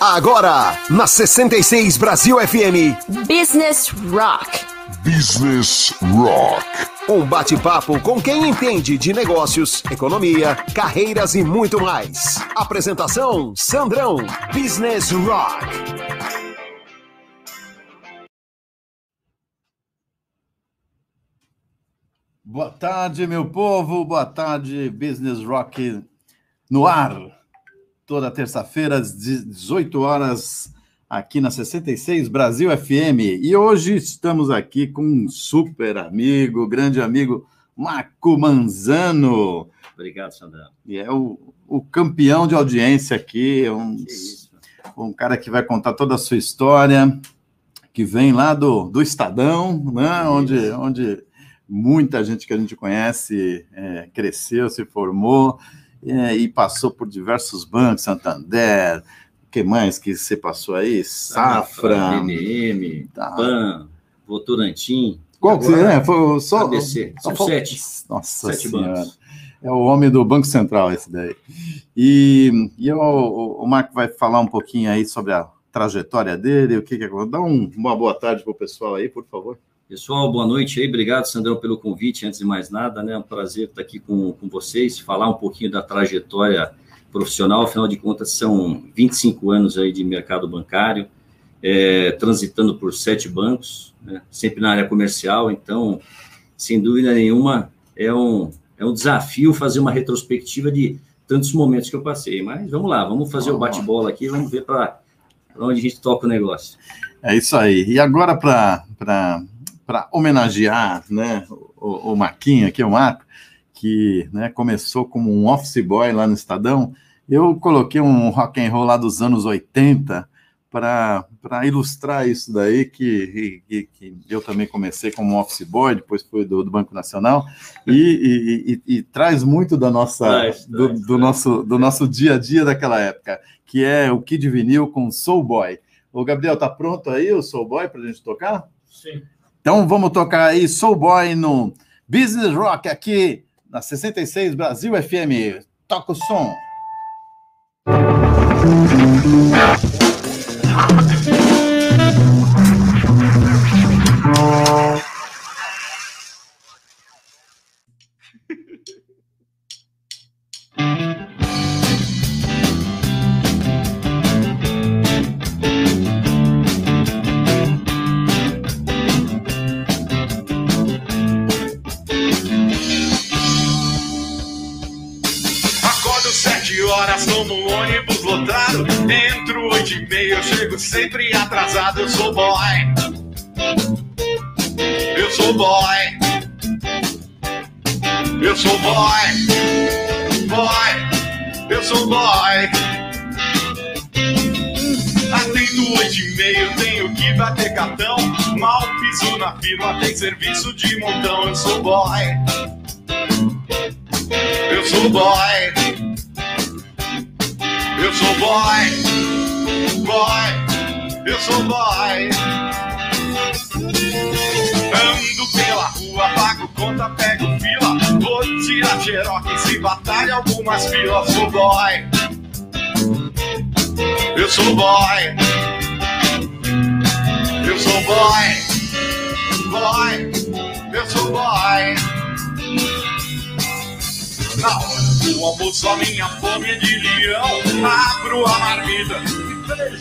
Agora, na 66 Brasil FM. Business Rock. Business Rock. Um bate-papo com quem entende de negócios, economia, carreiras e muito mais. Apresentação: Sandrão. Business Rock. Boa tarde, meu povo. Boa tarde, Business Rock no ar. Toda terça-feira, às 18 horas, aqui na 66 Brasil FM. E hoje estamos aqui com um super amigo, grande amigo, Marco Manzano. Obrigado, Sandra. E é o, o campeão de audiência aqui, é um, um cara que vai contar toda a sua história, que vem lá do, do Estadão, né? Onde, onde muita gente que a gente conhece é, cresceu, se formou é, e passou por diversos bancos, Santander, o que mais que você passou aí? Safra, BNM, tá. PAN, Votorantim. Qual que você é? Foi só ABC. São só, sete. Nossa sete senhora. bancos. É o homem do Banco Central, esse daí. E, e eu, o, o Marco vai falar um pouquinho aí sobre a trajetória dele, o que que aconteceu. Dá um, uma boa tarde para o pessoal aí, por favor. Pessoal, boa noite aí. Obrigado, Sandrão, pelo convite. Antes de mais nada, né? É um prazer estar aqui com, com vocês, falar um pouquinho da trajetória profissional. Afinal de contas, são 25 anos aí de mercado bancário, é, transitando por sete bancos, né, sempre na área comercial. Então, sem dúvida nenhuma, é um, é um desafio fazer uma retrospectiva de tantos momentos que eu passei. Mas vamos lá, vamos fazer o bate-bola aqui, vamos ver para onde a gente toca o negócio. É isso aí. E agora, para para homenagear né, o, o Marquinho, aqui o Marco, que né, começou como um office boy lá no Estadão, eu coloquei um rock and roll lá dos anos 80 para ilustrar isso daí, que, que, que, eu também comecei como office boy, depois fui do, do Banco Nacional, e, e, e, traz muito da nossa, traz, do, traz, do traz. Nosso, do nosso dia a dia daquela época, que é o Kid Vinil com Soul Boy. O Gabriel, tá pronto aí o Soul Boy para a gente tocar? Sim. Então vamos tocar aí Soul Boy no Business Rock aqui na 66 Brasil FM. Toca o som. Sempre atrasado, eu sou boy. Eu sou boy. Eu sou boy. Boy. Eu sou boy. Atendo oito e meio, tenho que bater cartão. Mal piso na firma, tem serviço de montão. Eu sou boy. Eu sou boy. Eu sou boy. Boy eu sou boy. Ando pela rua, pago conta, pego fila. Vou tirar xerox e batalha algumas filas. Sou boy. Eu sou boy. Eu sou boy. Boy. Eu sou boy. Na hora do almoço, a minha fome de leão. Abro a marmita,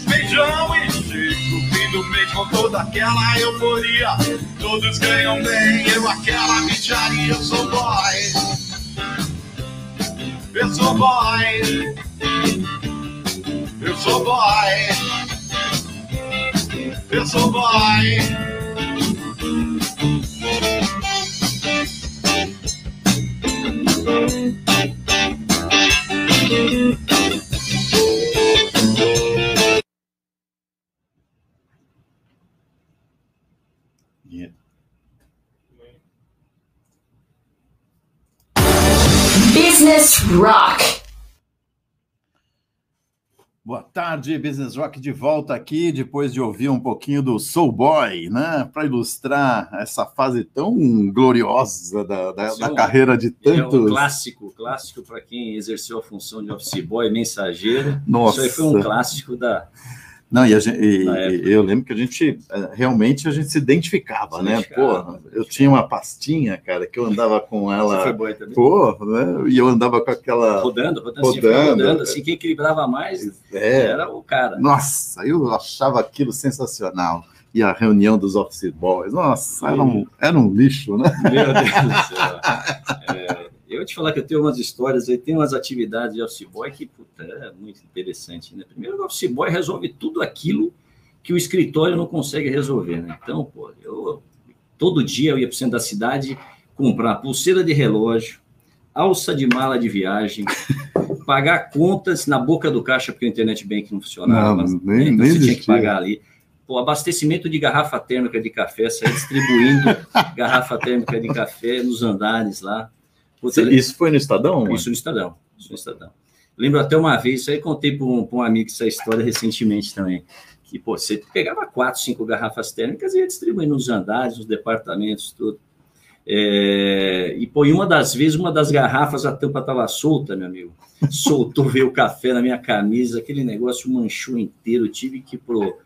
feijão e chego. Fim do mês com toda aquela euforia. Todos ganham bem, eu aquela micharia. Eu sou boy. Eu sou boy. Eu sou boy. Eu sou boy. Business Rock. Boa tarde, Business Rock de volta aqui, depois de ouvir um pouquinho do Soul Boy, né? Para ilustrar essa fase tão gloriosa da, da, da carreira de tantos. É um clássico, clássico para quem exerceu a função de office boy, mensageiro. Nossa. Isso aí foi um clássico da, não, e, gente, e eu lembro que a gente eh, realmente a gente se identificava, se né? Pô, eu tinha uma pastinha, cara, que eu andava com ela. Você foi boa também? Pô, né? E eu andava com aquela. Rodando, rodando, assim, rodando, assim, rodando assim, quem equilibrava mais é. era o cara. Nossa, eu achava aquilo sensacional. E a reunião dos office boys, nossa, era um, era um lixo, né? Meu Deus do céu. É, eu te falar que eu tenho umas histórias aí, tem umas atividades de office boy que puta, é muito interessante, né? Primeiro, o office boy resolve tudo aquilo que o escritório não consegue resolver, né? Então, pô, eu todo dia eu ia para o centro da cidade comprar pulseira de relógio, alça de mala de viagem, pagar contas na boca do caixa porque o internet bank não funcionava, não, nem, né? então nem você tinha que pagar ali. Pô, abastecimento de garrafa térmica de café, sair distribuindo garrafa térmica de café nos andares lá. Isso foi no Estadão? Isso no Estadão. Isso no Estadão. Lembro até uma vez, isso aí contei para um, um, amigo essa história recentemente também, que pô, você pegava quatro, cinco garrafas térmicas e ia distribuindo nos andares, nos departamentos, tudo. É, e pô, uma das vezes, uma das garrafas, a tampa estava solta, meu amigo. Soltou, veio o café na minha camisa, aquele negócio manchou inteiro, tive que ir pro,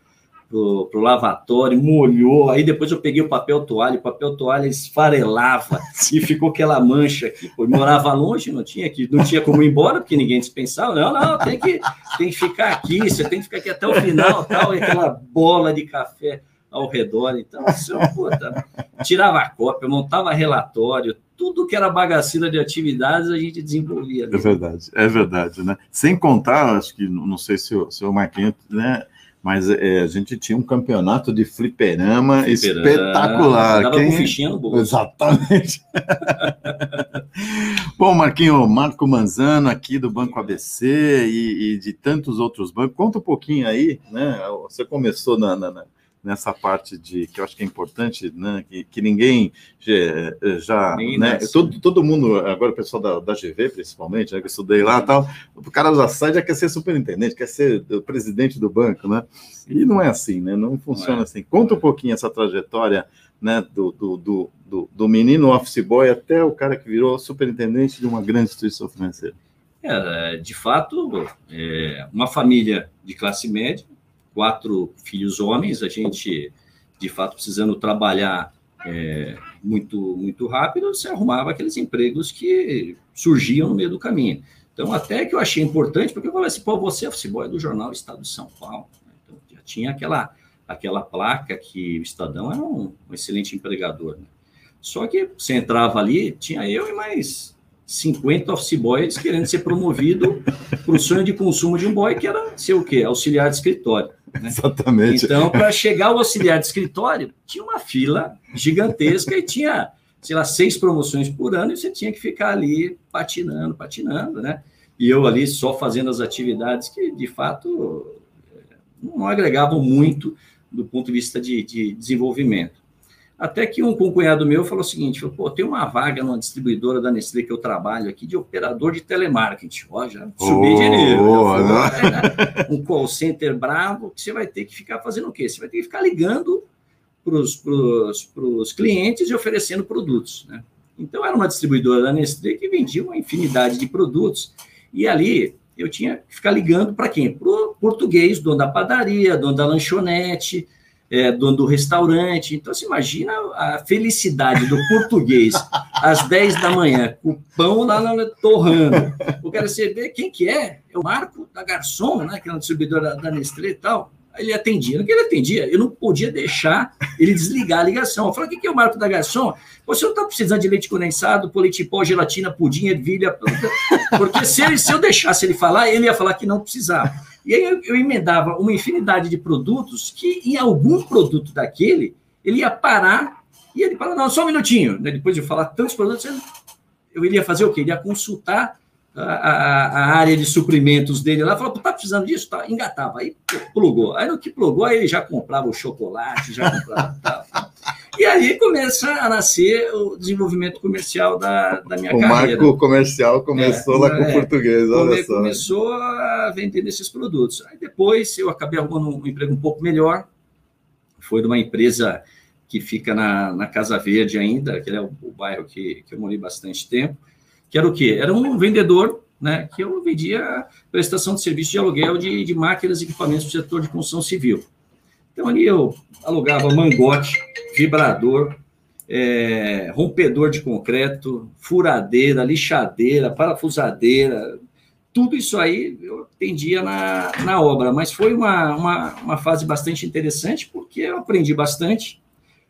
pro, pro lavatório, molhou. Aí depois eu peguei o papel toalha, o papel toalha esfarelava e ficou aquela mancha aqui. Morava longe, não tinha que, não tinha como ir embora, porque ninguém dispensava. Não, não, tem que, tem que ficar aqui, você tem que ficar aqui até o final, tal, e aquela bola de café ao redor. Então, isso, puta, tirava a cópia, montava relatório, tudo que era bagaceira de atividades a gente desenvolvia. Né? É verdade, é verdade, né? Sem contar, acho que, não sei se o, se o Marquinhos, né, mas é, a gente tinha um campeonato de fliperama, fliperama espetacular. Dava Quem... com fichinha no bolso. Exatamente. Bom, Marquinho, Marco Manzano aqui do Banco ABC e, e, de tantos outros bancos. Conta um pouquinho aí, né? Você começou na, na, nessa parte de que eu acho que é importante, né? Que, que ninguém já, já né? Todo, todo mundo, agora o pessoal da, da GV, principalmente, né? Que eu estudei lá tal, o cara já sai, já quer ser superintendente, quer ser presidente do banco, né? E não é assim, né? Não funciona não é. assim. Conta um pouquinho essa trajetória, né? Do, do, do, do, do menino office boy até o cara que virou superintendente de uma grande instituição financeira. É, de fato, é uma família de classe média, quatro filhos homens, a gente, de fato, precisando trabalhar é, muito, muito rápido, você arrumava aqueles empregos que surgiam no meio do caminho. Então, até que eu achei importante, porque eu falei assim, pô, você é office boy do jornal Estado de São Paulo. Então, já tinha aquela, aquela placa que o Estadão era um, um excelente empregador. Né? Só que você entrava ali, tinha eu e mais 50 office boys querendo ser promovido para o sonho de consumo de um boy, que era ser o quê? Auxiliar de escritório. Né? Exatamente. Então, para chegar ao auxiliar de escritório, tinha uma fila gigantesca e tinha, sei lá, seis promoções por ano e você tinha que ficar ali patinando, patinando, né? E eu ali só fazendo as atividades que, de fato, não agregavam muito do ponto de vista de, de desenvolvimento. Até que um cunhado meu falou o seguinte: falou, pô, tem uma vaga numa distribuidora da Nestlé que eu trabalho aqui de operador de telemarketing. Ó, já subi oh, de nível. Oh, né? Um call center bravo, que você vai ter que ficar fazendo o quê? Você vai ter que ficar ligando para os clientes e oferecendo produtos. Né? Então, era uma distribuidora da Nestlé que vendia uma infinidade de produtos. E ali eu tinha que ficar ligando para quem? Para o português, dono da padaria, dono da lanchonete é, dono do restaurante. Então, você imagina a felicidade do português às 10 da manhã, com o pão lá na, torrando. O cara, você vê quem que é? É o Marco da Garçom, né, que é um distribuidor da, da Nestlé e tal. Aí ele atendia. No que ele atendia, eu não podia deixar ele desligar a ligação. Eu falei, o que, que é o Marco da Garçom? Você não está precisando de leite condensado, politipó, gelatina, pudim, ervilha. Porque se, ele, se eu deixasse ele falar, ele ia falar que não precisava. E aí eu, eu emendava uma infinidade de produtos que, em algum produto daquele, ele ia parar e ele fala, não, só um minutinho. Né? Depois de falar tantos produtos, eu iria fazer o quê? Ele ia consultar a, a, a área de suprimentos dele lá, falou, tá precisando disso? Tá, engatava, aí plugou. Aí no que plugou, aí ele já comprava o chocolate, já comprava... E aí começa a nascer o desenvolvimento comercial da, da minha o carreira. O marco comercial começou é, lá com o é, português, olha só. Começou a vender esses produtos. Aí depois eu acabei arrumando um emprego um pouco melhor, foi de uma empresa que fica na, na Casa Verde ainda, que é o, o bairro que, que eu morei bastante tempo, que era o quê? Era um vendedor né, que eu vendia prestação de serviço de aluguel de, de máquinas e equipamentos do setor de construção civil. Então, ali eu alugava mangote, vibrador, é, rompedor de concreto, furadeira, lixadeira, parafusadeira, tudo isso aí eu atendia na, na obra, mas foi uma, uma, uma fase bastante interessante, porque eu aprendi bastante,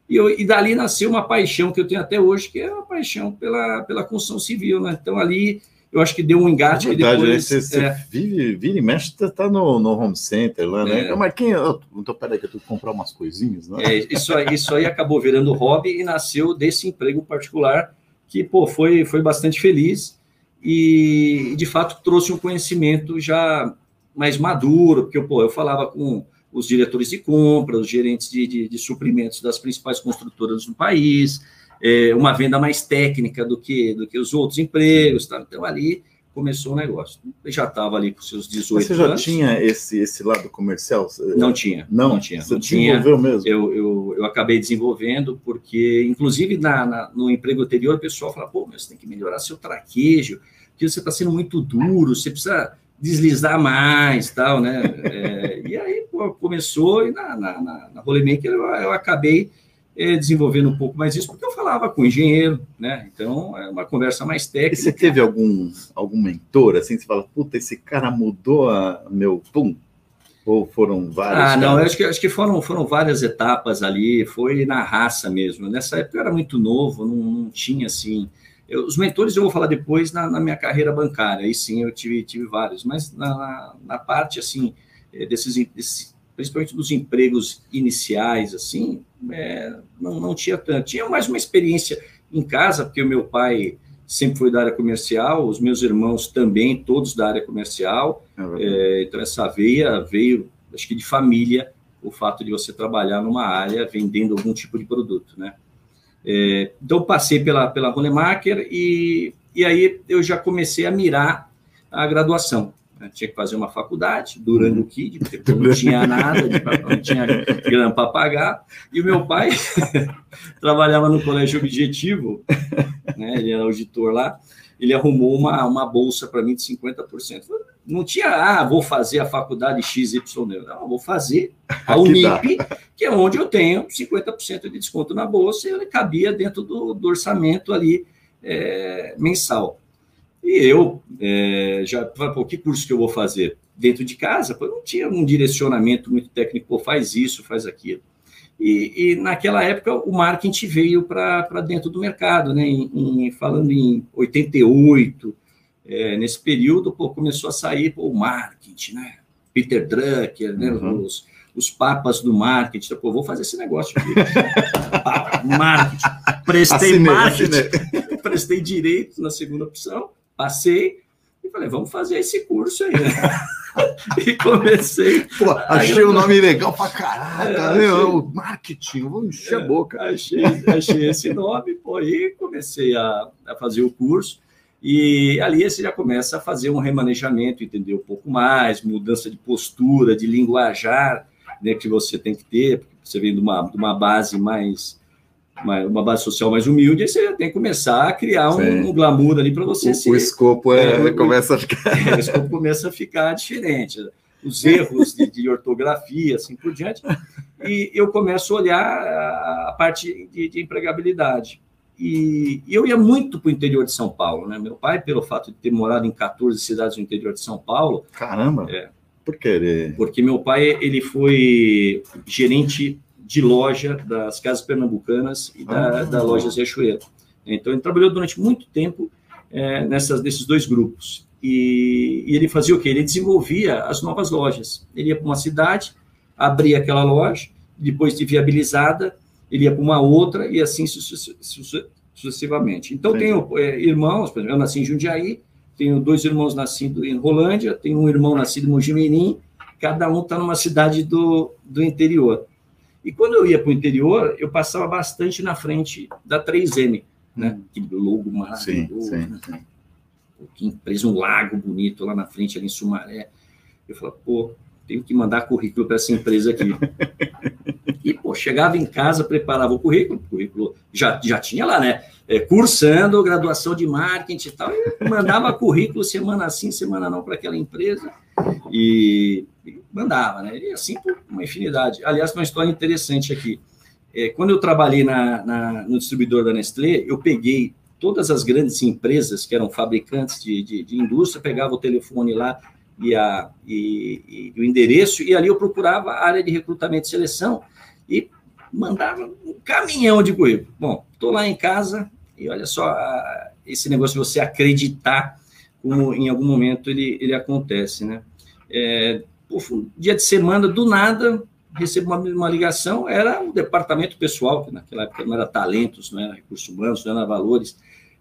e, eu, e dali nasceu uma paixão que eu tenho até hoje, que é uma paixão pela, pela construção civil, né? Então, ali eu acho que deu um engate. É verdade, depois, né? Você, é... vive, vive e mexe, tá, tá no, no home center lá, né? É. Marquinhos, eu, então peraí que eu tenho que comprar umas coisinhas, né? É, isso, aí, isso aí acabou virando hobby e nasceu desse emprego particular que, pô, foi, foi bastante feliz e, de fato, trouxe um conhecimento já mais maduro, porque, pô, eu falava com os diretores de compra, os gerentes de, de, de suprimentos das principais construtoras do país, é, uma venda mais técnica do que, do que os outros empregos. Tá? Então, ali começou o negócio. Eu já estava ali com seus 18 anos. Você já tinha esse, esse lado comercial? Não tinha. Não, não tinha. Você não desenvolveu tinha. mesmo? Eu, eu, eu acabei desenvolvendo, porque, inclusive, na, na, no emprego anterior, o pessoal fala, pô, você tem que melhorar seu traquejo, porque você está sendo muito duro, você precisa deslizar mais, tal, né? É, e aí, pô, começou, e na, na, na, na Rolemaker eu, eu acabei desenvolvendo um pouco mais isso, porque eu falava com o engenheiro, né? Então, é uma conversa mais técnica. E você teve algum, algum mentor, assim, você fala, puta, esse cara mudou a meu pum? Ou foram vários? Ah, não, acho que, acho que foram, foram várias etapas ali, foi na raça mesmo. Nessa época eu era muito novo, não, não tinha, assim... Eu, os mentores eu vou falar depois na, na, minha carreira bancária, aí sim eu tive, tive vários, mas na, na parte, assim, é, desses, desses principalmente dos empregos iniciais, assim, é, não, não tinha tanto. Tinha mais uma experiência em casa, porque o meu pai sempre foi da área comercial, os meus irmãos também, todos da área comercial. É é, então, essa veia veio, acho que de família, o fato de você trabalhar numa área vendendo algum tipo de produto, né? É, então, passei pela, pela Rolemacher e, e aí eu já comecei a mirar a graduação. Né? Tinha que fazer uma faculdade, durante o KID, porque não tinha nada, não tinha grana para pagar. E o meu pai trabalhava no colégio objetivo, né? ele era auditor lá, ele arrumou uma, uma bolsa para mim de 50%. Não tinha, ah, vou fazer a faculdade XY, não, vou fazer a Unip, que é onde eu tenho 50% de desconto na bolsa, e ele cabia dentro do, do orçamento ali é, mensal. E eu é, já falei, pô, que curso que eu vou fazer? Dentro de casa, pô, não tinha um direcionamento muito técnico, pô, faz isso, faz aquilo. E, e naquela época o marketing veio para dentro do mercado, né? Em, em, falando em 88, é, nesse período, pô, começou a sair pô, o marketing, né? Peter Drucker, né? Uhum. Os, os papas do marketing. Pô, vou fazer esse negócio aqui. marketing. Prestei assinei, marketing. Assinei. Prestei direito na segunda opção Passei e falei, vamos fazer esse curso aí. e comecei. Pô, achei o nome legal pra caraca, é, né? Marketing, vou encher é, a boca. Achei, achei esse nome, pô, e comecei a, a fazer o curso. E ali você já começa a fazer um remanejamento, entender um pouco mais, mudança de postura, de linguajar né, que você tem que ter, porque você vem de uma, de uma base mais uma, base social mais humilde, aí você tem que começar a criar um, um glamour ali para você. O, se, o escopo é, é, começa a ficar. É, o escopo começa a ficar diferente. Os erros de, de, ortografia, assim por diante. E eu começo a olhar a parte de, de empregabilidade. E, e, eu ia muito para o interior de São Paulo, né? Meu pai, pelo fato de ter morado em 14 cidades no interior de São Paulo. Caramba! É, por quê? Porque meu pai ele foi gerente de loja das Casas Pernambucanas e da, ah. da loja Riachuelo. Então, ele trabalhou durante muito tempo é, nessas, nesses dois grupos. E, e, ele fazia o quê? Ele desenvolvia as novas lojas. Ele ia para uma cidade, abria aquela loja, depois de viabilizada, ele ia para uma outra e assim sucessivamente. Então, Sim. tenho é, irmãos, por exemplo, eu nasci em Jundiaí, tenho dois irmãos nascidos em Rolândia, tenho um irmão nascido em Mojimirim, cada um está numa cidade do, do interior. E quando eu ia para o interior, eu passava bastante na frente da 3M, né? Hum. Que logo maravilhoso, Sim, sim, né? sim. Pô, que empresa, um lago bonito lá na frente, ali em Sumaré. Eu falava, pô, tenho que mandar currículo para essa empresa aqui. e, pô, chegava em casa, preparava o currículo, o currículo já, já tinha lá, né? É, cursando graduação de marketing e tal, e mandava currículo semana sim, semana não para aquela empresa, e, e mandava, né? E assim por uma infinidade. Aliás, uma história interessante aqui. É, quando eu trabalhei na, na, no distribuidor da Nestlé, eu peguei todas as grandes empresas que eram fabricantes de, de, de indústria, pegava o telefone lá e, a, e, e, o endereço, e ali eu procurava a área de recrutamento e seleção e mandava um caminhão de currículo. Bom, estou lá em casa e olha só esse negócio de você acreditar como em algum momento ele, ele acontece, né? É, dia de semana, do nada, recebo uma, uma, ligação, era o departamento pessoal, que naquela época não era talentos, não era recursos humanos, não era valores,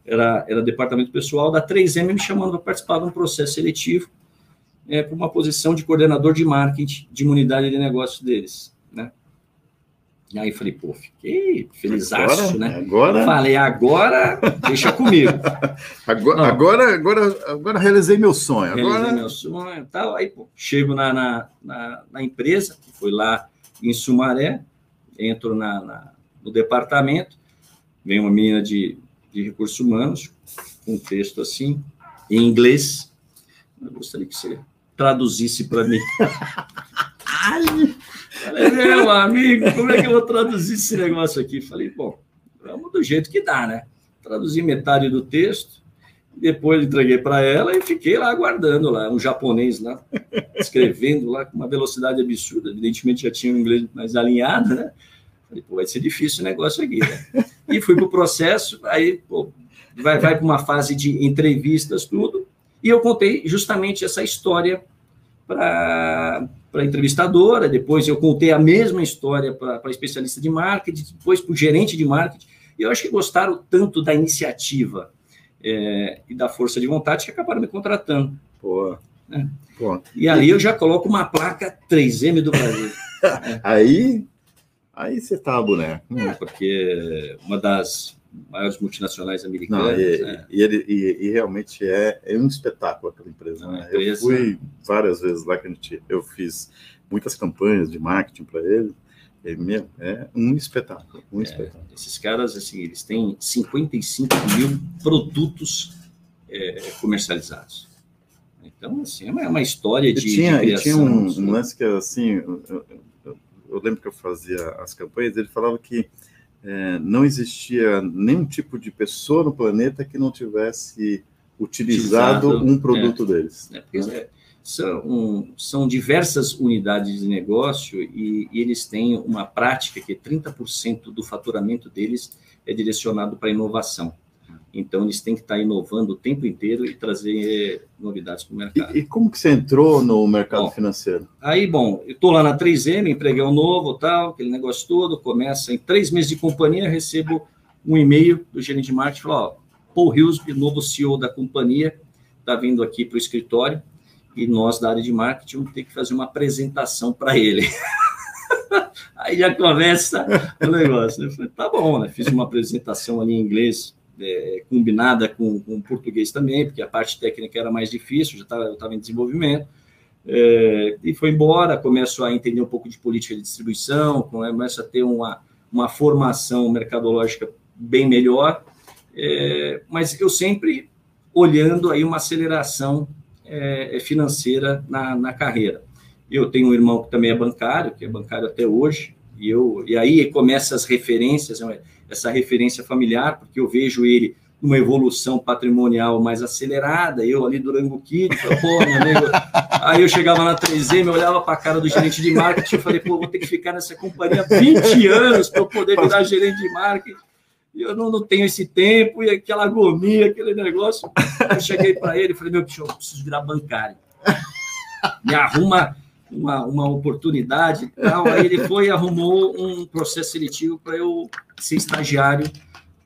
era, era departamento pessoal da 3M me chamando para participar de um processo seletivo é, para uma posição de coordenador de marketing de uma unidade de negócio deles, né? E aí falei, pô, fiquei felizaço, né? Agora... Falei, agora deixa comigo. agora, agora, agora, agora realizei meu sonho. Realizei agora... meu sonho e tal. Aí, pô, chego na, na, na, na, empresa, que foi lá em Sumaré, entro na, na, no departamento, vem uma menina de, de recursos humanos, com um texto assim, em inglês. Eu gostaria que você traduzisse para mim. Ai! Falei, meu amigo, como é que eu vou traduzir esse negócio aqui? Falei, bom, vamos do jeito que dá, né? Traduzi metade do texto, depois entreguei para ela e fiquei lá aguardando lá, um japonês lá, escrevendo lá com uma velocidade absurda. Evidentemente já tinha o inglês mais alinhado, né? Falei, pô, vai ser difícil o negócio aqui, né? E fui para o processo, aí, pô, vai, vai para uma fase de entrevistas, tudo, e eu contei justamente essa história para a entrevistadora, depois eu contei a mesma história para a especialista de marketing, depois para o gerente de marketing, e eu acho que gostaram tanto da iniciativa é, e da força de vontade que acabaram me contratando. Pô. Né? Pô. E ali eu já coloco uma placa 3M do Brasil. aí, aí você tá boneco. É, porque uma das maiores multinacionais americanas. Não, e, né? e, ele, e, e, realmente é, é um espetáculo aquela empresa. Né? Empresa... Eu fui várias vezes lá que a gente, eu fiz muitas campanhas de marketing para ele. É, meu, é um espetáculo, um é, espetáculo. Esses caras, assim, eles têm 55 mil produtos é, comercializados. Então, assim, é uma, uma história de, e tinha, de criação. Tinha um, um lance que, assim, eu, eu, eu, lembro que eu fazia as campanhas, ele falava que é, não existia nenhum tipo de pessoa no planeta que não tivesse utilizado, utilizado um produto é, deles. É, né? são, são diversas unidades de negócio e, e eles têm uma prática que 30% do faturamento deles é direcionado para inovação. Então, eles têm que estar inovando o tempo inteiro e trazer novidades para o mercado. E, e, como que você entrou no mercado bom, financeiro? Aí, bom, eu estou lá na 3M, empreguei um novo, tal, aquele negócio todo, começa em três meses de companhia, recebo um e-mail do gerente de marketing, falou, ó, Paul Hillsby, novo CEO da companhia, está vindo aqui para o escritório, e nós, da área de marketing, vamos ter que fazer uma apresentação para ele. Aí já começa o negócio. Eu falei, tá bom, né? Fiz uma apresentação ali em inglês, é, combinada com, com português também, porque a parte técnica era mais difícil, já estava em desenvolvimento. É, e foi embora, começo a entender um pouco de política de distribuição, começo a ter uma, uma formação mercadológica bem melhor, é, mas eu sempre olhando aí uma aceleração é, financeira na, na carreira. Eu tenho um irmão que também é bancário, que é bancário até hoje, e, eu, e aí começa as referências, essa referência familiar, porque eu vejo ele numa evolução patrimonial mais acelerada, eu ali do Durango Kid, pô, meu amigo. Aí eu chegava na 3M, eu olhava para a cara do gerente de marketing e falei, pô, vou ter que ficar nessa companhia 20 anos para eu poder virar gerente de marketing. E eu não, não tenho esse tempo, e aquela agonia, aquele negócio. Eu cheguei para ele e falei, meu bicho, eu preciso virar bancário. Me arruma uma, uma oportunidade e tal. Aí ele foi e arrumou um processo seletivo para eu ser estagiário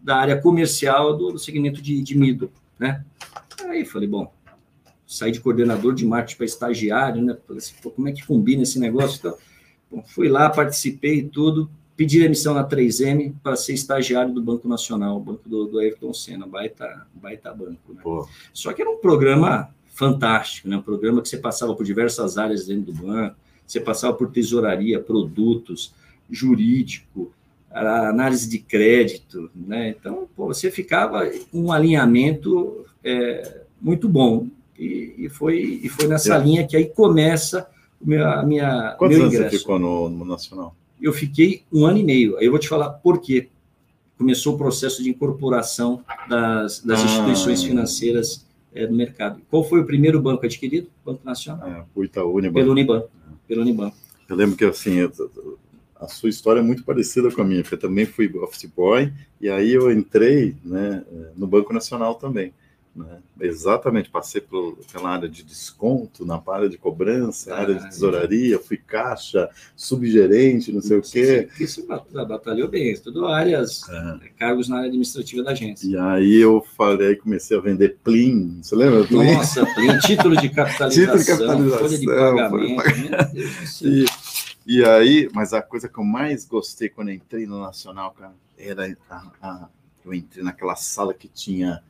da área comercial do, do segmento de, de Mido, né? Aí falei, bom, saí de coordenador de marketing para estagiário, né? Falei assim, pô, como é que combina esse negócio? Então, Bom, fui lá, participei e tudo, pedi demissão na 3M para ser estagiário do Banco Nacional, o banco do, do Ayrton Senna, baita, baita banco. Né? Só que era um programa fantástico, né? um programa que você passava por diversas áreas dentro do banco, você passava por tesouraria, produtos, jurídico, análise de crédito, né? Então, pô, você ficava com um alinhamento é, muito bom. E, e, foi, e foi nessa é. linha que aí começa a minha, Quantos meu ingresso. anos você ficou no, no, Nacional? Eu fiquei um ano e meio. Aí eu vou te falar por quê. Começou o processo de incorporação das, das ah. instituições financeiras é, do mercado. Qual foi o primeiro banco adquirido? Banco Nacional. É, o Itaú Uniban. Pelo Uniban. Pelo Uniban. Eu lembro que, assim, eu, a sua história é muito parecida com a minha, porque eu também fui office boy, e aí eu entrei né, no Banco Nacional também. Né? Exatamente, passei por, pela área de desconto, na área de cobrança, ah, área de tesouraria, fui caixa, subgerente, não sei o quê. Isso batalhou bem, tudo áreas, é. cargos na área administrativa da agência. E aí eu falei, comecei a vender Plim, você lembra? Plim? Nossa, Plim, título de capitalização, título de capitalização folha de pagamento, e, e aí, mas a coisa que eu mais gostei quando entrei no Nacional, cara, era a, a, eu entrei naquela sala que tinha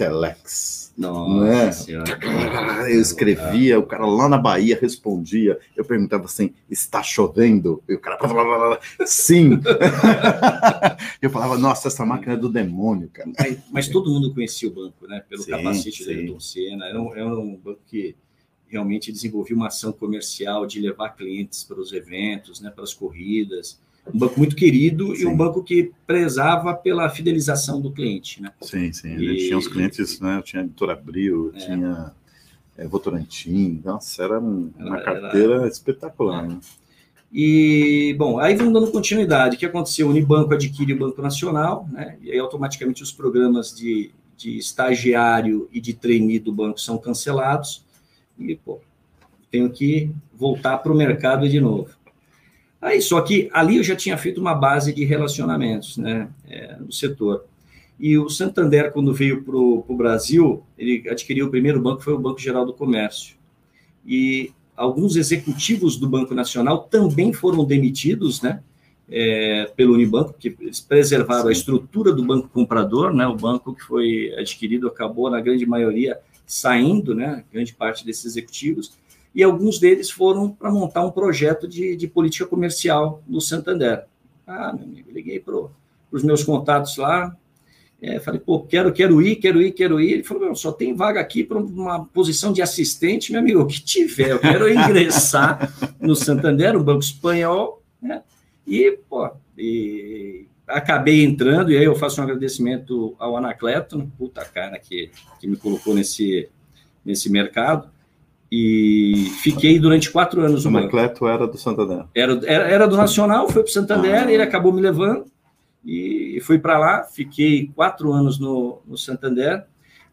Telex. Nossa né? Eu escrevia, o cara lá na Bahia respondia. Eu perguntava assim: está chovendo? E o cara, sim. eu falava, nossa, essa máquina é do demônio, cara. Mas, mas todo mundo conhecia o banco, né? Pelo sim, capacete sim. do Ayrton Senna. Era um, era um banco que realmente desenvolvia uma ação comercial de levar clientes para os eventos, né, para as corridas um banco muito querido sim. e um banco que prezava pela fidelização do cliente, né? Sim, sim. E... tinha os clientes, né? Tinha Editor Abril, é. tinha é, Votorantim, nossa, era uma carteira espetacular, é. né? E, bom, aí vamos dando continuidade. O que aconteceu? O Unibanco adquire o Banco Nacional, né? E aí automaticamente os programas de, de estagiário e de trainee do banco são cancelados. E, pô, tenho que voltar para o mercado de novo. Aí, só que ali eu já tinha feito uma base de relacionamentos né, é, no setor. E o Santander, quando veio para o Brasil, ele adquiriu o primeiro banco, foi o Banco Geral do Comércio. E alguns executivos do Banco Nacional também foram demitidos, né? É, pelo Unibanco, porque eles preservaram Sim. a estrutura do banco comprador, né? O banco que foi adquirido acabou, na grande maioria, saindo, né? Grande parte desses executivos e alguns deles foram para montar um projeto de, de, política comercial no Santander. Ah, meu amigo, liguei para os meus contatos lá, é, falei, pô, quero, quero ir, quero ir, quero ir. Ele falou, meu, só tem vaga aqui para uma posição de assistente, meu amigo, o que tiver, eu quero ingressar no Santander, um banco espanhol, né? E, pô, e acabei entrando, e aí eu faço um agradecimento ao Anacleto, puta cara que, que me colocou nesse, nesse mercado, e fiquei durante quatro anos no o Anacleto era do Santander. Era, era, era do Nacional, foi para o Santander, ah. ele acabou me levando e fui para lá. Fiquei quatro anos no, no Santander,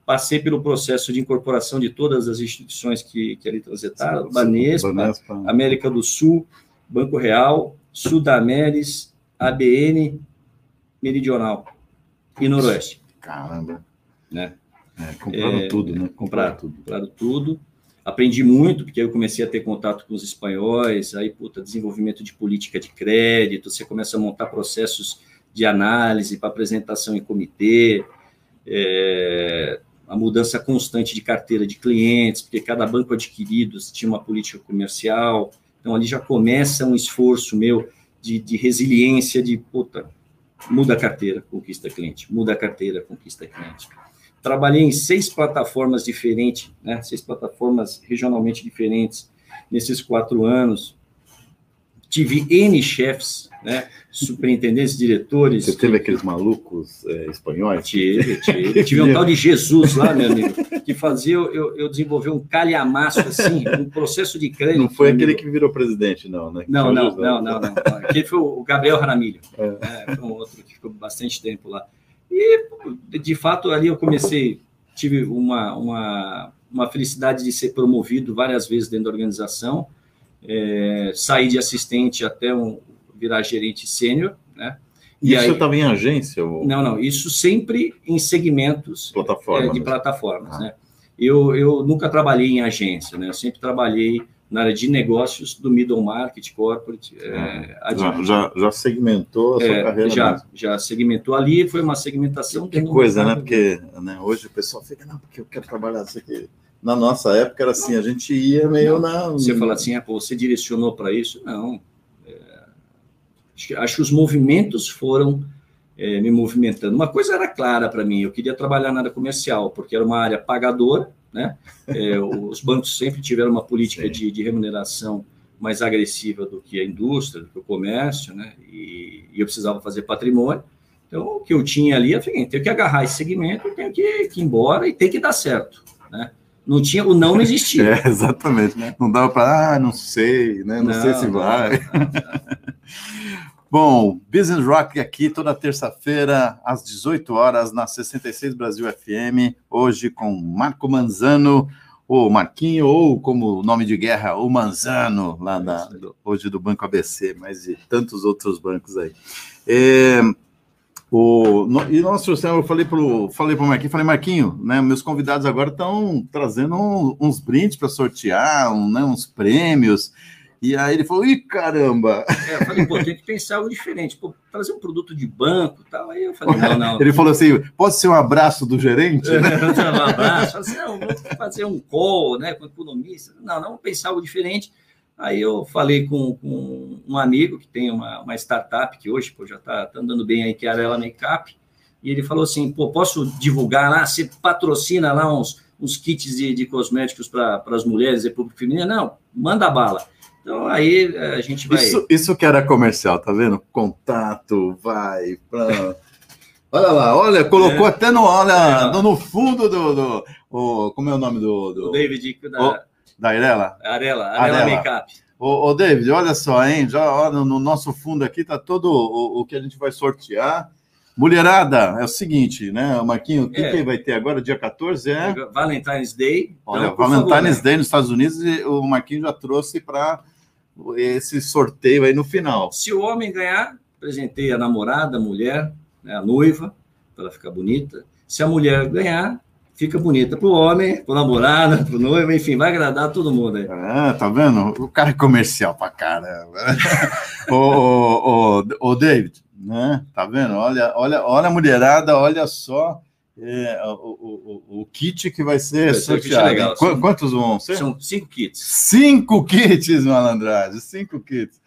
passei pelo processo de incorporação de todas as instituições que, que ali transitaram, Banespa, Banespa, América do Sul, Banco Real, Sudameris, ABN, Meridional e Noroeste. Caramba. Né? É, compraram é, tudo, né? Compraram, tudo. Compraram tudo aprendi muito, porque aí eu comecei a ter contato com os espanhóis, aí, puta, desenvolvimento de política de crédito, você começa a montar processos de análise para apresentação em comitê, é, a mudança constante de carteira de clientes, porque cada banco adquirido tinha uma política comercial, então ali já começa um esforço meu de, de resiliência, de, puta, muda a carteira, conquista cliente, muda a carteira, conquista cliente trabalhei em seis plataformas diferentes, né, seis plataformas regionalmente diferentes nesses quatro anos. Tive N chefes, né, superintendentes, diretores. Você teve aqueles malucos é, espanhóis? Tive, tive. tive um tal de Jesus lá, meu amigo, que fazia eu, eu desenvolver um calhamaço, assim, um processo de crédito. Não foi aquele amigo. que virou presidente, não, né? Não, não, não, não, não, Aquele foi o Gabriel Raramilho. É. É, foi um outro que ficou bastante tempo lá. E, de fato, ali eu comecei, tive uma, uma, uma felicidade de ser promovido várias vezes dentro da organização, é, sair de assistente até um, virar gerente sênior, né? E isso estava em agência? Ou... Não, não, isso sempre em segmentos Plataforma, é, de plataformas, ah. né? Eu, eu nunca trabalhei em agência, né? Eu sempre trabalhei na área de negócios do middle market, corporate. É, já, já, já, segmentou a sua é, carreira? Já, já segmentou ali, foi uma segmentação. Que coisa, né? Porque né, hoje o pessoal fica, não, porque eu quero trabalhar aqui. Na nossa época era assim, a gente ia meio na. Você fala assim, ah, pô, você direcionou para isso? Não. É, acho, que, acho que os movimentos foram é, me movimentando. Uma coisa era clara para mim, eu queria trabalhar na área comercial, porque era uma área pagadora, né? É, os bancos sempre tiveram uma política de, de, remuneração mais agressiva do que a indústria, do que o comércio, né? E, e, eu precisava fazer patrimônio. Então, o que eu tinha ali, eu falei, tenho que agarrar esse segmento, tenho que, que ir embora e tem que dar certo, né? Não tinha, o não não existia. É, exatamente. Né? Não dava para, ah, não sei, né? Não, não sei se vai. Não, não, Bom, Business Rock aqui toda terça-feira, às 18 horas, na 66 Brasil FM, hoje com Marco Manzano, ou Marquinho, ou como nome de guerra, o Manzano, lá da, do, hoje do Banco ABC, mas e tantos outros bancos aí. É, o, no, e nós trouxemos, eu falei para o falei Marquinho, falei, Marquinho, né, meus convidados agora estão trazendo um, uns brindes para sortear, um, né, uns prêmios. E aí ele falou, ih, caramba! É, eu falei, pô, tem que pensar algo diferente. Pô, trazer um produto de banco e tal. Aí eu falei, não, não. Ele falou assim, pode ser um abraço do gerente? É, um abraço. Falei assim, não, vamos fazer um call né, com o economista. Não, não, vamos pensar algo diferente. Aí eu falei com, com um amigo que tem uma, uma startup que hoje pô, já está tá andando bem aí, que é a Arela Makeup. E ele falou assim, pô, posso divulgar lá? Você patrocina lá uns, uns kits de, de cosméticos para as mulheres e público feminino? Não, manda bala. Então aí eh, a gente vai. Isso, isso que era comercial, tá vendo? Contato, vai. Pra... Olha lá, olha, colocou é. até no, olha, é. no, no, fundo do, do o, como é o nome do, do... O David da, o, da Arela? Arela, Arela, Arela. Makeup. Ô, ô, David, olha só, hein? Já no nosso fundo aqui tá todo o, o que a gente vai sortear. Mulherada, é o seguinte, né, Marquinho, o que, é. que vai ter agora, dia 14? É Valentine's Day. Olha, então, Valentine's favor, né? Day nos Estados Unidos, e o Marquinho já trouxe para esse sorteio aí no final. Se o homem ganhar, presenteia a namorada, a mulher, né, a noiva, para ela ficar bonita. Se a mulher ganhar, fica bonita para o homem, para o namorado, para o noivo, enfim, vai agradar todo mundo aí. Ah, tá vendo? O cara é comercial para caramba. ô, ô, ô, ô, David, né? Tá vendo? Olha, olha, olha a mulherada, olha só é, o, o, o, kit que vai ser vai sorteado. Legal, Qu quantos vão ser? São cinco kits. Cinco kits, malandragem, cinco kits.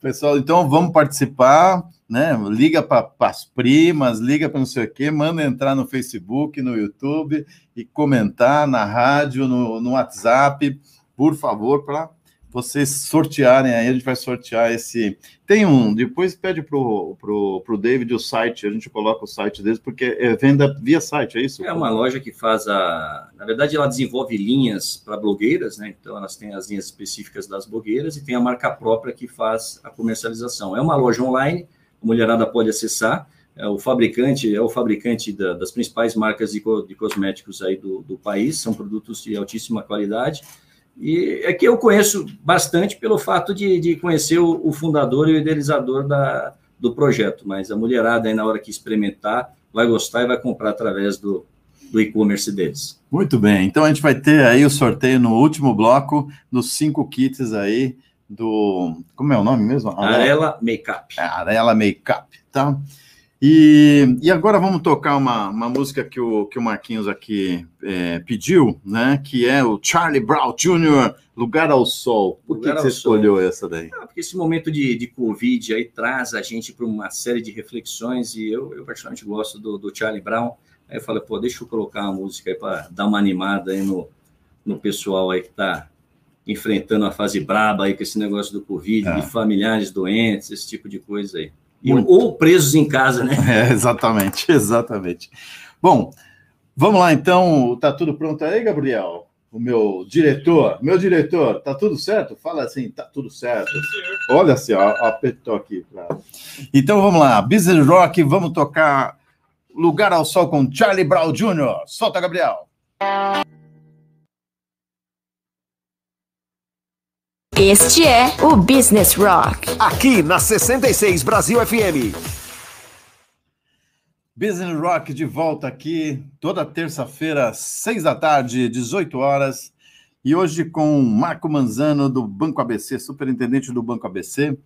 Pessoal, então vamos participar, né? Liga para as primas, liga para não sei o quê, manda entrar no Facebook, no YouTube e comentar na rádio, no, no WhatsApp, por favor, para vocês sortearem aí, a gente vai sortear esse. Tem um, depois pede pro, pro, pro David o site, a gente coloca o site deles, porque é venda via site, é isso? É uma loja que faz a. Na verdade, ela desenvolve linhas para blogueiras, né? Então, elas têm as linhas específicas das blogueiras e tem a marca própria que faz a comercialização. É uma loja online, a mulherada pode acessar. É, o fabricante é o fabricante da, das principais marcas de, de cosméticos aí do, do país, são produtos de altíssima qualidade e é que eu conheço bastante pelo fato de, de conhecer o, o, fundador e o idealizador da, do projeto, mas a mulherada aí na hora que experimentar vai gostar e vai comprar através do, do e-commerce deles. Muito bem, então a gente vai ter aí o sorteio no último bloco dos cinco kits aí do. Como é o nome mesmo? Arela Makeup. É, Arela Makeup, tá? E, e agora vamos tocar uma, uma música que o, que o Marquinhos aqui é, pediu, né? Que é o Charlie Brown Jr., Lugar ao Sol. Por que, que você escolheu essa daí? Ah, porque esse momento de, de Covid aí traz a gente para uma série de reflexões e eu, eu particularmente gosto do, do Charlie Brown. Aí eu falei, pô, deixa eu colocar uma música aí para dar uma animada aí no, no pessoal aí que está enfrentando a fase braba aí com esse negócio do Covid, é. de familiares doentes, esse tipo de coisa aí. Muito. Ou presos em casa, né? É, exatamente, exatamente. Bom, vamos lá então. Tá tudo pronto aí, Gabriel? O meu diretor, meu diretor, tá tudo certo? Fala assim, tá tudo certo. Olha assim, ó, apertou aqui. Claro. Então vamos lá, Business Rock, vamos tocar Lugar ao Sol com Charlie Brown Jr. Solta, Gabriel. Este é o Business Rock. Aqui na 66 Brasil FM. Business Rock de volta aqui toda terça-feira, seis da tarde, 18 horas. E hoje com Marco Manzano, do Banco ABC, superintendente do Banco ABC.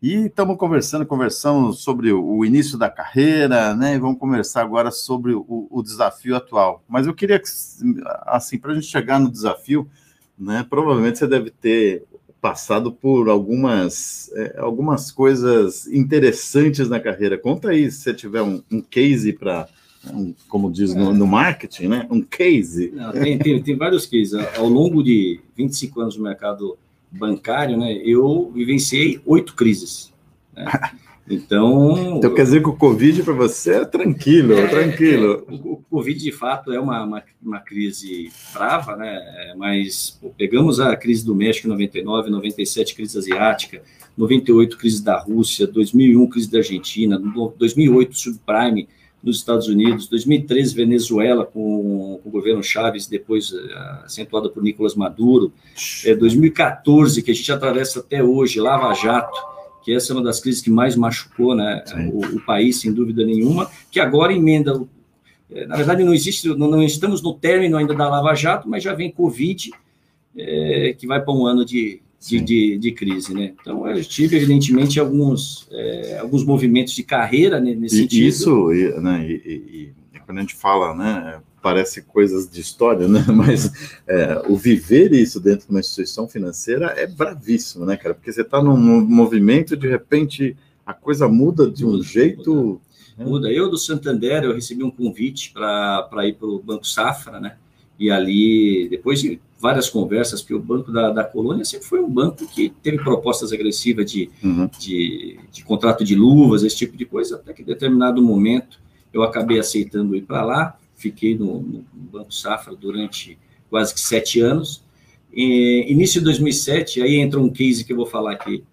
E estamos conversando, conversamos sobre o início da carreira, né? E vamos conversar agora sobre o, o desafio atual. Mas eu queria que, assim, para a gente chegar no desafio, né? Provavelmente você deve ter passado por algumas, é, algumas coisas interessantes na carreira. Conta aí, se você tiver um, um case para, um, como diz no, no, marketing, né? Um case. Não, tem, tem, tem, vários cases. Ao longo de 25 anos no mercado bancário, né, eu vivenciei oito crises. Né? Então, então quer dizer que o Covid para você é tranquilo, é, tranquilo. É, o, o, Covid de fato é uma, uma, uma crise brava, né? É, mas pô, pegamos a crise do México em 99, 97 crise asiática, 98 crise da Rússia, 2001 crise da Argentina, 2008 subprime nos Estados Unidos, 2013 Venezuela com, com o governo Chaves, depois uh, acentuada por Nicolás Maduro, é, 2014 que a gente atravessa até hoje, Lava Jato, que essa é uma das crises que mais machucou né, o, o, país, sem dúvida nenhuma, que agora emenda. É, na verdade, não existe, não, não, estamos no término ainda da Lava Jato, mas já vem Covid, é, que vai para um ano de, de, de, de, crise, né? Então, eu tive, evidentemente, alguns, é, alguns movimentos de carreira né, nesse e, sentido. Isso, e, né, e, e, quando a gente fala, né, parece coisas de história, né, mas é, o viver isso dentro de uma instituição financeira é bravíssimo, né, cara? Porque você está num movimento, de repente, a coisa muda de um jeito... Muda. Né? muda. Eu, do Santander, eu recebi um convite para ir para o Banco Safra, né? E ali, depois de várias conversas, porque o Banco da, da Colônia sempre foi um banco que teve propostas agressivas de, uhum. de, de, contrato de luvas, esse tipo de coisa, até que em determinado momento eu acabei aceitando ir para lá, fiquei no, no, Banco Safra durante quase que sete anos. E, início de 2007, aí entra um case que eu vou falar aqui,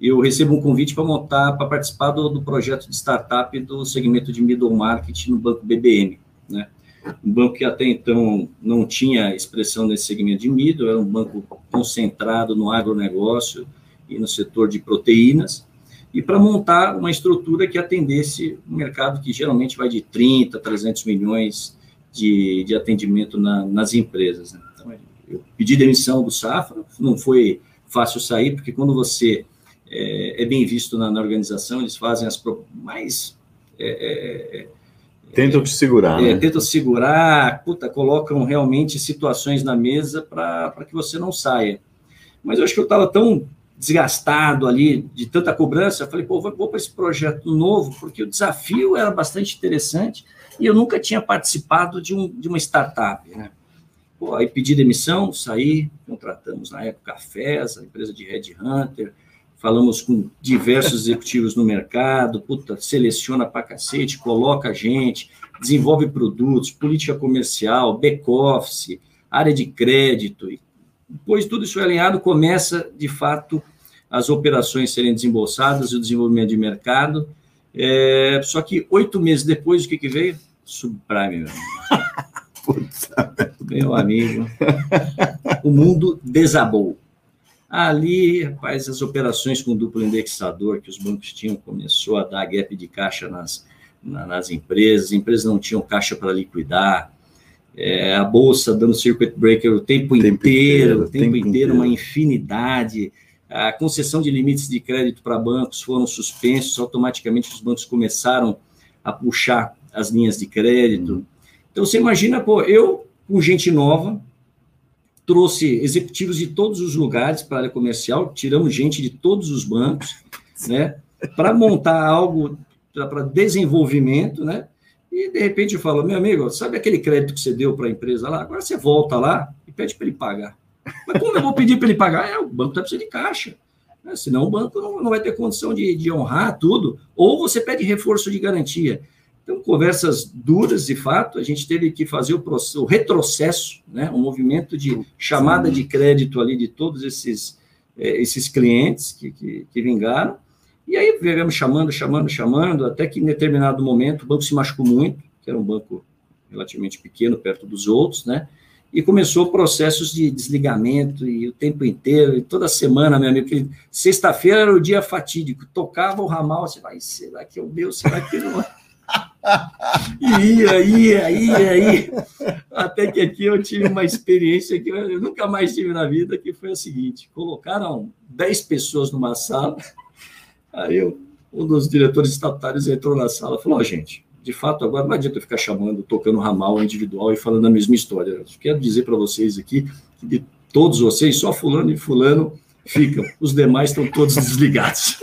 eu recebo um convite para montar, para participar do, do projeto de startup do segmento de middle market no Banco BBM, né? um banco que até então não tinha expressão nesse segmento de middle, era um banco concentrado no agronegócio e no setor de proteínas, e para montar uma estrutura que atendesse um mercado que geralmente vai de 30 a 300 milhões de, de atendimento na, nas empresas. Né? Então, eu pedi demissão do Safra, não foi fácil sair, porque quando você é, é bem visto na, na, organização, eles fazem as mais... É, é, Tentam te segurar. É, né? Tentam segurar, puta, colocam realmente situações na mesa para que você não saia. Mas eu acho que eu estava tão desgastado ali de tanta cobrança, eu falei, pô, vou, vou para esse projeto novo, porque o desafio era bastante interessante e eu nunca tinha participado de, um, de uma startup, né? Pô, aí pedi demissão, saí, contratamos na época a FES, a empresa de Red Hunter, falamos com diversos executivos no mercado, puta, seleciona para cacete, coloca a gente, desenvolve produtos, política comercial, back-office, área de crédito. E depois tudo isso alinhado, começa, de fato, as operações serem desembolsadas e o desenvolvimento de mercado. É, só que oito meses depois, o que, que veio? Subprime, meu meu amigo. O mundo desabou. Ali, rapaz, as operações com duplo indexador que os bancos tinham começou a dar gap de caixa nas, nas empresas, as empresas não tinham caixa para liquidar, é, a bolsa dando circuit breaker o tempo, tempo inteiro, o tempo, tempo inteiro, inteiro, uma infinidade. A concessão de limites de crédito para bancos foram suspensos, automaticamente os bancos começaram a puxar as linhas de crédito. Uhum. Então, você imagina, pô, eu com gente nova, trouxe executivos de todos os lugares para a área comercial, tiramos gente de todos os bancos, né, para montar algo para desenvolvimento, né? E de repente eu falo, meu amigo, sabe aquele crédito que você deu para a empresa lá? Agora você volta lá e pede para ele pagar. Mas como eu vou pedir para ele pagar? É, o banco está precisando de caixa. Né? Senão o banco não, não vai ter condição de, de honrar tudo. Ou você pede reforço de garantia. Então, conversas duras, de fato, a gente teve que fazer o, processo, o retrocesso, né, um movimento de chamada de crédito ali de todos esses, é, esses clientes que, que, que vingaram, e aí viemos chamando, chamando, chamando, até que em determinado momento o banco se machucou muito, que era um banco relativamente pequeno perto dos outros, né, e começou processos de desligamento e o tempo inteiro, e toda semana, meu amigo, sexta-feira era o dia fatídico, tocava o ramal, você vai, será que é o meu, será que não é? E ia, ia, ia, ia. Até que aqui eu tive uma experiência que eu nunca mais tive na vida, que foi a seguinte: colocaram 10 pessoas numa sala, aí eu, um dos diretores estatutários entrou na sala e falou: oh, gente, de fato, agora não adianta ficar chamando, tocando ramal individual e falando a mesma história. Eu quero dizer para vocês aqui que de todos vocês, só fulano e fulano ficam, os demais estão todos desligados.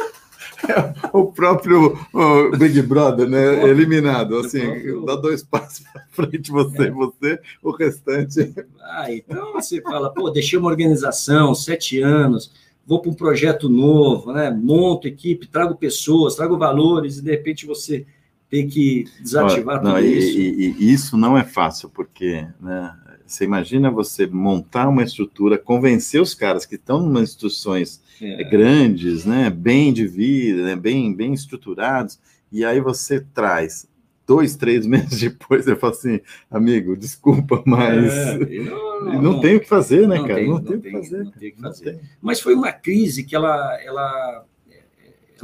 o próprio o Big Brother, né? Eliminado. Assim, próprio... dá dois passos para frente, você, é. você, o restante. Ah, então você fala, pô, deixei uma organização, sete anos, vou para um projeto novo, né? Monto equipe, trago pessoas, trago valores, e de repente você tem que desativar não, tudo e, isso. E, e, isso não é fácil, porque né, você imagina você montar uma estrutura, convencer os caras que estão em instituições é. grandes, né, bem de vida, né, bem, bem estruturados, e aí você traz dois, três meses depois, eu falo assim, amigo, desculpa, mas é, não, não, não, tem o que fazer, né, cara? Tem, não, tem o que fazer. Mas foi uma crise que ela, ela,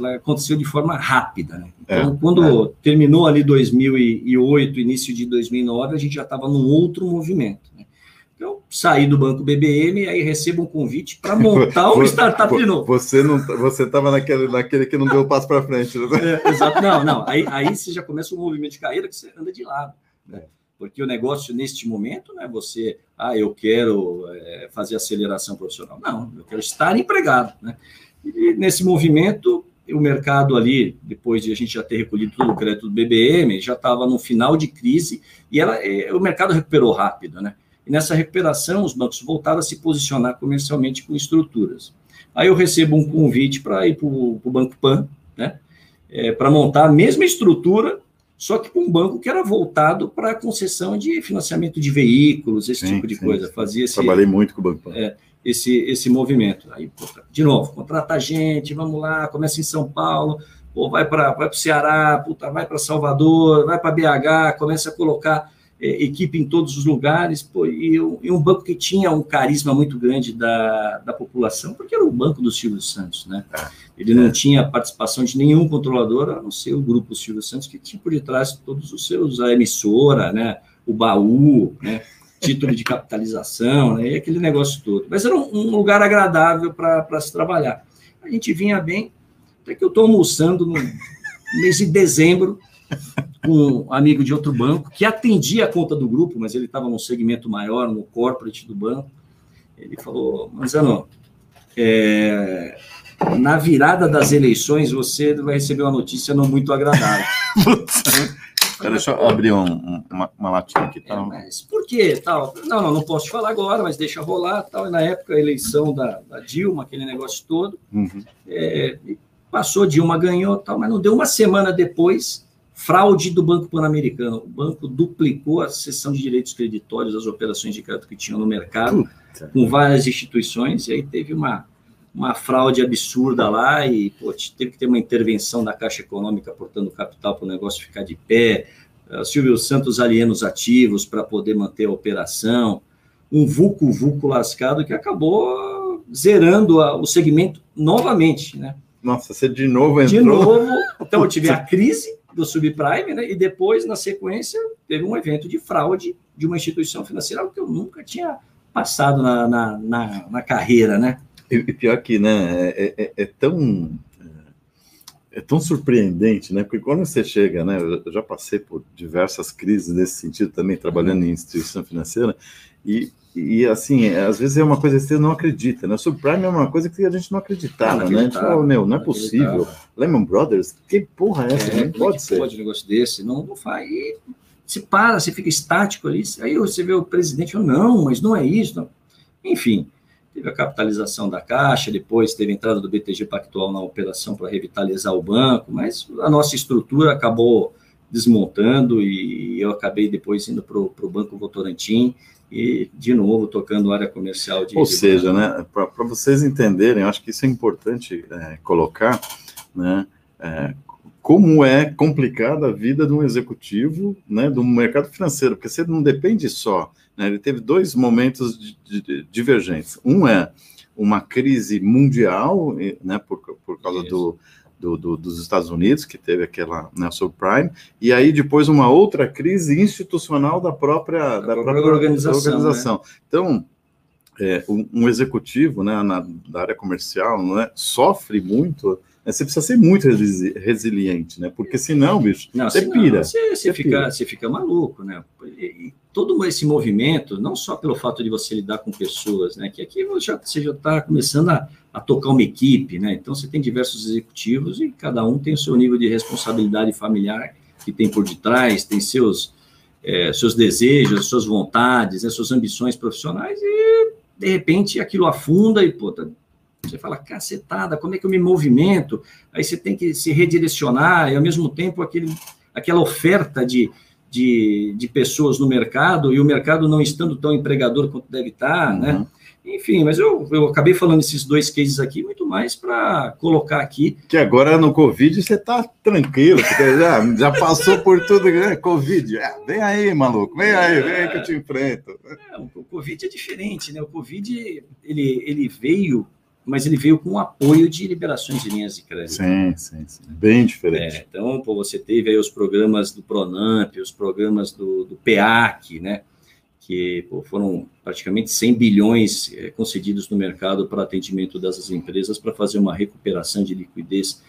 ela aconteceu de forma rápida, né? Então, é, quando é. terminou ali 2008, início de 2009, a gente já estava num outro movimento. Né? Então, saí do Banco BBM e aí recebo um convite para montar uma startup de novo. Você não, você estava naquele, naquele que não deu o passo para frente, né? É, exato. Não, não. Aí, aí você já começa um movimento de carreira que você anda de lado. Né? Porque o negócio neste momento não é você, ah, eu quero é, fazer aceleração profissional. Não, eu quero estar empregado. Né? E nesse movimento, o mercado ali, depois de a gente já ter recolhido todo o crédito do BBM, já estava no final de crise e ela, é, o mercado recuperou rápido, né? E nessa recuperação, os bancos voltaram a se posicionar comercialmente com estruturas. Aí eu recebo um convite para ir para o Banco Pan, né? É, para montar a mesma estrutura, só que com um banco que era voltado para a concessão de financiamento de veículos, esse sim, tipo de sim, coisa. Fazia esse, Trabalhei muito com o Banco Pan. É, esse, esse movimento. Aí, de novo, contrata gente, vamos lá, começa em São Paulo, ou vai para vai o Ceará, puta, vai para Salvador, vai para BH, começa a colocar é, equipe em todos os lugares, pô, e, e, um banco que tinha um carisma muito grande da, da população, porque era o banco do Silvio Santos, né? É. Ele não tinha participação de nenhum controlador, a não ser o grupo Silvio Santos, que tinha por detrás todos os seus, a emissora, né? O baú, né? Título de capitalização, né? E aquele negócio todo. Mas era um, lugar agradável para se trabalhar. A gente vinha bem, até que eu estou almoçando no mês de dezembro, com um amigo de outro banco que atendia a conta do grupo, mas ele estava num segmento maior, no corporate do banco. Ele falou: Manzano, é, na virada das eleições você vai receber uma notícia não muito agradável. deixa eu abrir um, uma, uma latinha aqui. Tá? É, mas por quê? Tal? Não, não, não posso te falar agora, mas deixa rolar. Tal. E na época, a eleição da, da Dilma, aquele negócio todo, uhum. é, passou, Dilma ganhou, tal, mas não deu uma semana depois, Fraude do Banco Pan-Americano. O banco duplicou a cessão de direitos creditórios das operações de crédito que tinham no mercado, Puta. com várias instituições, e aí teve uma, uma fraude absurda lá, e pô, teve que ter uma intervenção da Caixa Econômica aportando capital para o negócio ficar de pé. Uh, Silvio Santos alienos ativos para poder manter a operação. Um vulco-vulco lascado que acabou zerando a, o segmento novamente, né? Nossa, você de novo entrou. De novo. Então, eu tive a crise, do subprime, né? E depois, na sequência, teve um evento de fraude de uma instituição financeira que eu nunca tinha passado na, na, na, na carreira, né? E, pior que, né, é, é, é, tão é tão surpreendente, né? Porque quando você chega, né? Eu já passei por diversas crises nesse sentido também, trabalhando em instituição financeira, e e assim, às vezes é uma coisa que você não acredita, né? Subprime é uma coisa que a gente não acreditava, não né? Tipo, oh, meu, não é possível. Lehman Brothers, que porra é essa? É, não pode ser. Pode um negócio desse, não, não faz. E se para, você fica estático ali, aí você vê o presidente não, mas não é isso. Não. Enfim, teve a capitalização da Caixa, depois teve a entrada do BTG Pactual na operação para revitalizar o banco, mas a nossa estrutura acabou desmontando e eu acabei depois indo para o Banco Votorantim, e, de novo, tocando área comercial. De, Ou de seja, né, para vocês entenderem, eu acho que isso é importante é, colocar, né, é, como é complicada a vida de um executivo, né, do mercado financeiro, porque você não depende só, né, ele teve dois momentos de, de, divergentes. Um é uma crise mundial, né, por, por causa do, do, do, dos Estados Unidos, que teve aquela né, subprime, e aí depois uma outra crise institucional da própria, da, da própria, própria organização. organização. Né? Então, é, um, um, executivo né, na, da área comercial né, sofre muito né, você precisa ser muito resiliente, né? Porque senão, bicho, não, você senão, pira. Você, você, fica, pira. você fica maluco, né? E, todo esse movimento, não só pelo fato de você lidar com pessoas, né? Que aqui você já, você já está começando a, a tocar uma equipe, né? Então você tem diversos executivos e cada um tem o seu nível de responsabilidade familiar que tem por detrás, tem seus, é, seus desejos, suas vontades, né, suas ambições profissionais e de repente aquilo afunda e pô, tá, você fala, cacetada, como é que eu me movimento? Aí você tem que se redirecionar, e ao mesmo tempo aquele, aquela oferta de, de, de pessoas no mercado, e o mercado não estando tão empregador quanto deve estar, uhum. né? Enfim, mas eu, eu acabei falando esses dois cases aqui muito mais para colocar aqui. Que agora no Covid você está tranquilo, já, já passou por tudo, né? Covid. É, vem aí, maluco, vem aí, vem aí que eu te enfrento. É, o Covid é diferente, né? O Covid ele, ele veio mas ele veio com o apoio de liberações de linhas de crédito. Sim, sim, sim. bem diferente. É, então, pô, você teve aí os programas do Pronamp, os programas do, do PEAC, né, que pô, foram praticamente 100 bilhões é, concedidos no mercado para atendimento dessas empresas para fazer uma recuperação de liquidez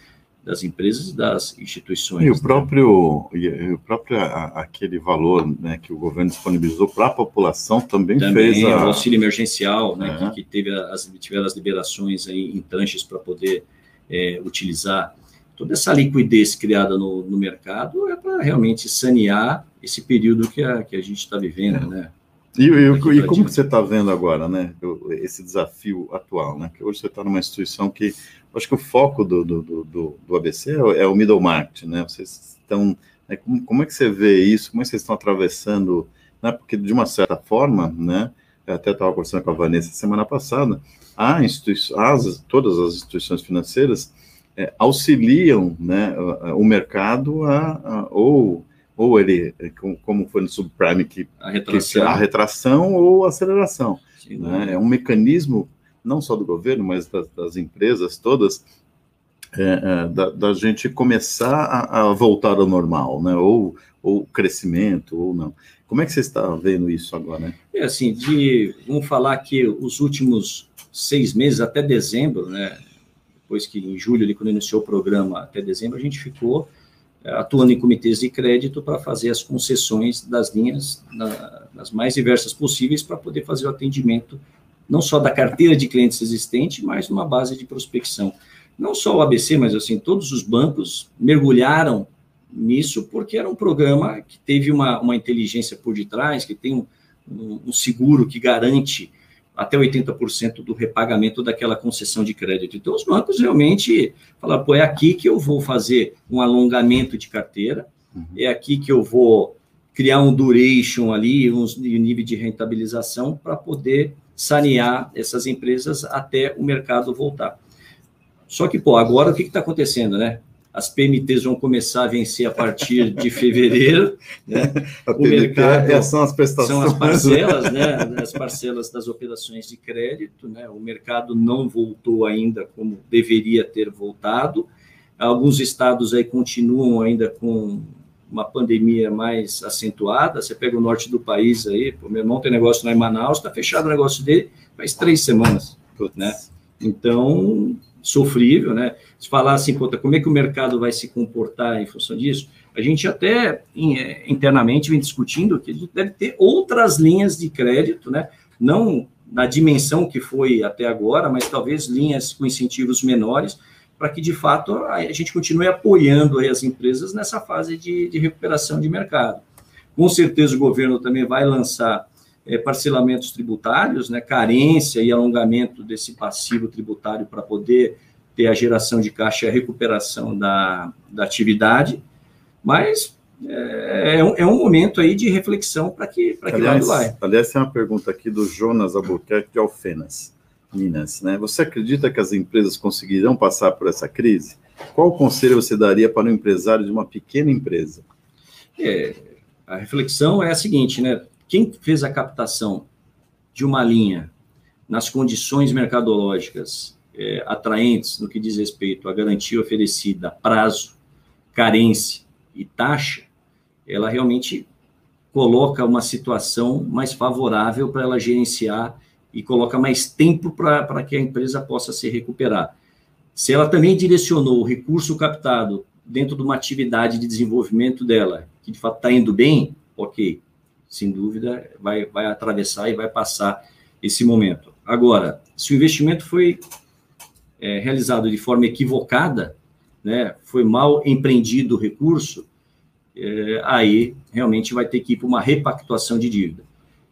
das empresas e das instituições. E o né? próprio, e o próprio aquele valor né, que o governo disponibilizou para a população também, também fez a... o auxílio emergencial, né, é. que, que, teve as, tiveram as liberações aí em tranches para poder é, utilizar toda essa liquidez criada no, no mercado é para realmente sanear esse período que a, que a gente está vivendo, é. né? E, e, e como que você está vendo agora, né, esse desafio atual, né? Que hoje você está numa instituição que, acho que o foco do, do, do, do ABC é, é o middle market, né? Vocês estão, né, como, como, é que você vê isso? Como é que vocês estão atravessando, né? Porque de uma certa forma, né? Eu até estava conversando com a Vanessa semana passada, a as, todas as instituições financeiras é, auxiliam, né, o mercado a, a ou ou ele, como foi no subprime, que a retração, que, a retração ou a aceleração. Sim, né? É um mecanismo, não só do governo, mas das, das empresas todas, é, é, da, da, gente começar a, a, voltar ao normal, né? ou, ou crescimento, ou não. Como é que você está vendo isso agora? Né? É assim, de, vamos falar que os últimos seis meses, até dezembro, né? depois que em julho, ali, quando iniciou o programa, até dezembro, a gente ficou atuando em comitês de crédito para fazer as concessões das linhas na, nas mais diversas possíveis para poder fazer o atendimento não só da carteira de clientes existente, mas numa base de prospecção. Não só o ABC, mas assim todos os bancos mergulharam nisso porque era um programa que teve uma, uma inteligência por detrás, que tem um, um seguro que garante até 80% do repagamento daquela concessão de crédito. Então, os bancos realmente falaram, pô, é aqui que eu vou fazer um alongamento de carteira, uhum. é aqui que eu vou criar um duration ali, um nível de rentabilização para poder sanear essas empresas até o mercado voltar. Só que, pô, agora o que está acontecendo, né? As PMTs vão começar a vencer a partir de fevereiro, né? o mercado é, são as prestações, são as parcelas, né? As parcelas das operações de crédito, né? O mercado não voltou ainda como deveria ter voltado. Alguns estados aí continuam ainda com uma pandemia mais acentuada. Você pega o norte do país aí, pô, meu irmão tem negócio lá em Manaus, está fechado o negócio dele faz três semanas, né? Então sofrível, né? Se falar assim, conta, como é que o mercado vai se comportar em função disso, a gente até é, internamente vem discutindo que deve ter outras linhas de crédito, né? Não na dimensão que foi até agora, mas talvez linhas com incentivos menores, para que de fato a gente continue apoiando as empresas nessa fase de, de recuperação de mercado. Com certeza o governo também vai lançar é, parcelamentos tributários, né, carência e alongamento desse passivo tributário para poder ter a geração de caixa e a recuperação da, da atividade, mas é, é, um, é um momento aí de reflexão para que, para que lado vai. Aliás, tem uma pergunta aqui do Jonas Albuquerque de Alfenas, Minas. Né? Você acredita que as empresas conseguirão passar por essa crise? Qual conselho você daria para um empresário de uma pequena empresa? É, a reflexão é a seguinte, né? Quem fez a captação de uma linha nas condições mercadológicas é, atraentes no que diz respeito à garantia oferecida, prazo, carência e taxa, ela realmente coloca uma situação mais favorável para ela gerenciar e coloca mais tempo para que a empresa possa se recuperar. Se ela também direcionou o recurso captado dentro de uma atividade de desenvolvimento dela, que de fato está indo bem, ok, sem dúvida vai, vai atravessar e vai passar esse momento. Agora, se o investimento foi é, realizado de forma equivocada, né, foi mal empreendido o recurso, é, aí realmente vai ter que ir para uma repactuação de dívida.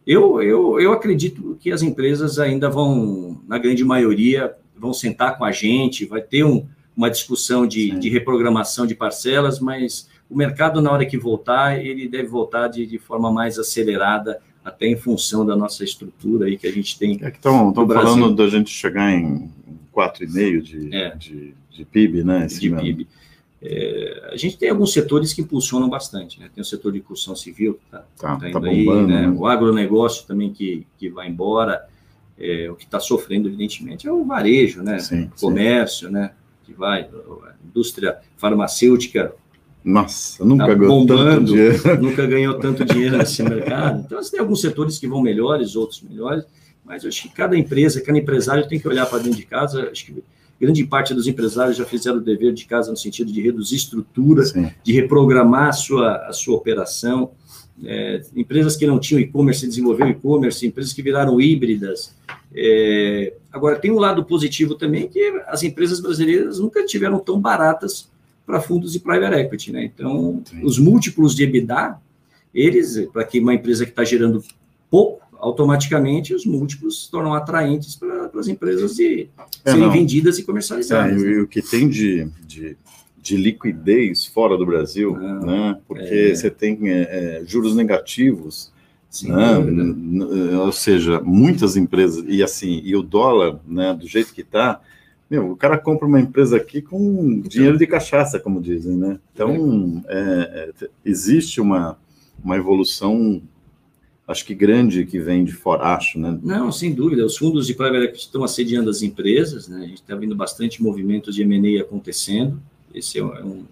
Eu, eu, eu acredito que as empresas ainda vão, na grande maioria, vão sentar com a gente, vai ter um, uma discussão de, de, reprogramação de parcelas, mas o mercado, na hora que voltar, ele deve voltar de, de forma mais acelerada, até em função da nossa estrutura aí que a gente tem. É que estão falando da gente chegar em 4,5% de, é. de, de PIB, né? De PIB. É, a gente tem alguns setores que impulsionam bastante, né? Tem o setor de construção civil que está tá, tá, tá bombando, aí, né? né? O agronegócio também que, que vai embora. É, o que está sofrendo, evidentemente, é o varejo, né? Sim, o comércio, sim. né? Que vai, a indústria farmacêutica. Nossa, nunca tá ganhou tanto dinheiro. Nunca ganhou tanto dinheiro nesse mercado. Então, você tem alguns setores que vão melhores, outros melhores, mas eu acho que cada empresa, cada empresário tem que olhar para dentro de casa. Acho que grande parte dos empresários já fizeram o dever de casa no sentido de reduzir estrutura, Sim. de reprogramar a sua, a sua operação. É, empresas que não tinham e-commerce desenvolveram e-commerce, empresas que viraram híbridas. É, agora, tem um lado positivo também, que as empresas brasileiras nunca tiveram tão baratas para fundos de private equity. Né? Então, Sim. os múltiplos de EBITDA, eles, para que uma empresa que está gerando pouco, automaticamente os múltiplos se tornam atraentes para as empresas de é, serem não. vendidas e comercializadas. É, né? E o que tem de, de, de, liquidez fora do Brasil, não, né? porque é... você tem é, é, juros negativos, Sim, né? ou seja, muitas empresas, e assim, e o dólar, né, do jeito que está, meu, o cara compra uma empresa aqui com dinheiro de cachaça, como dizem, né? Então, é, é, existe uma, uma evolução acho que grande que vem de fora, acho, né? Não, sem dúvida. Os fundos de private equity estão assediando as empresas, né? A gente está vendo bastante movimento de M&A acontecendo. Esse é um, é um,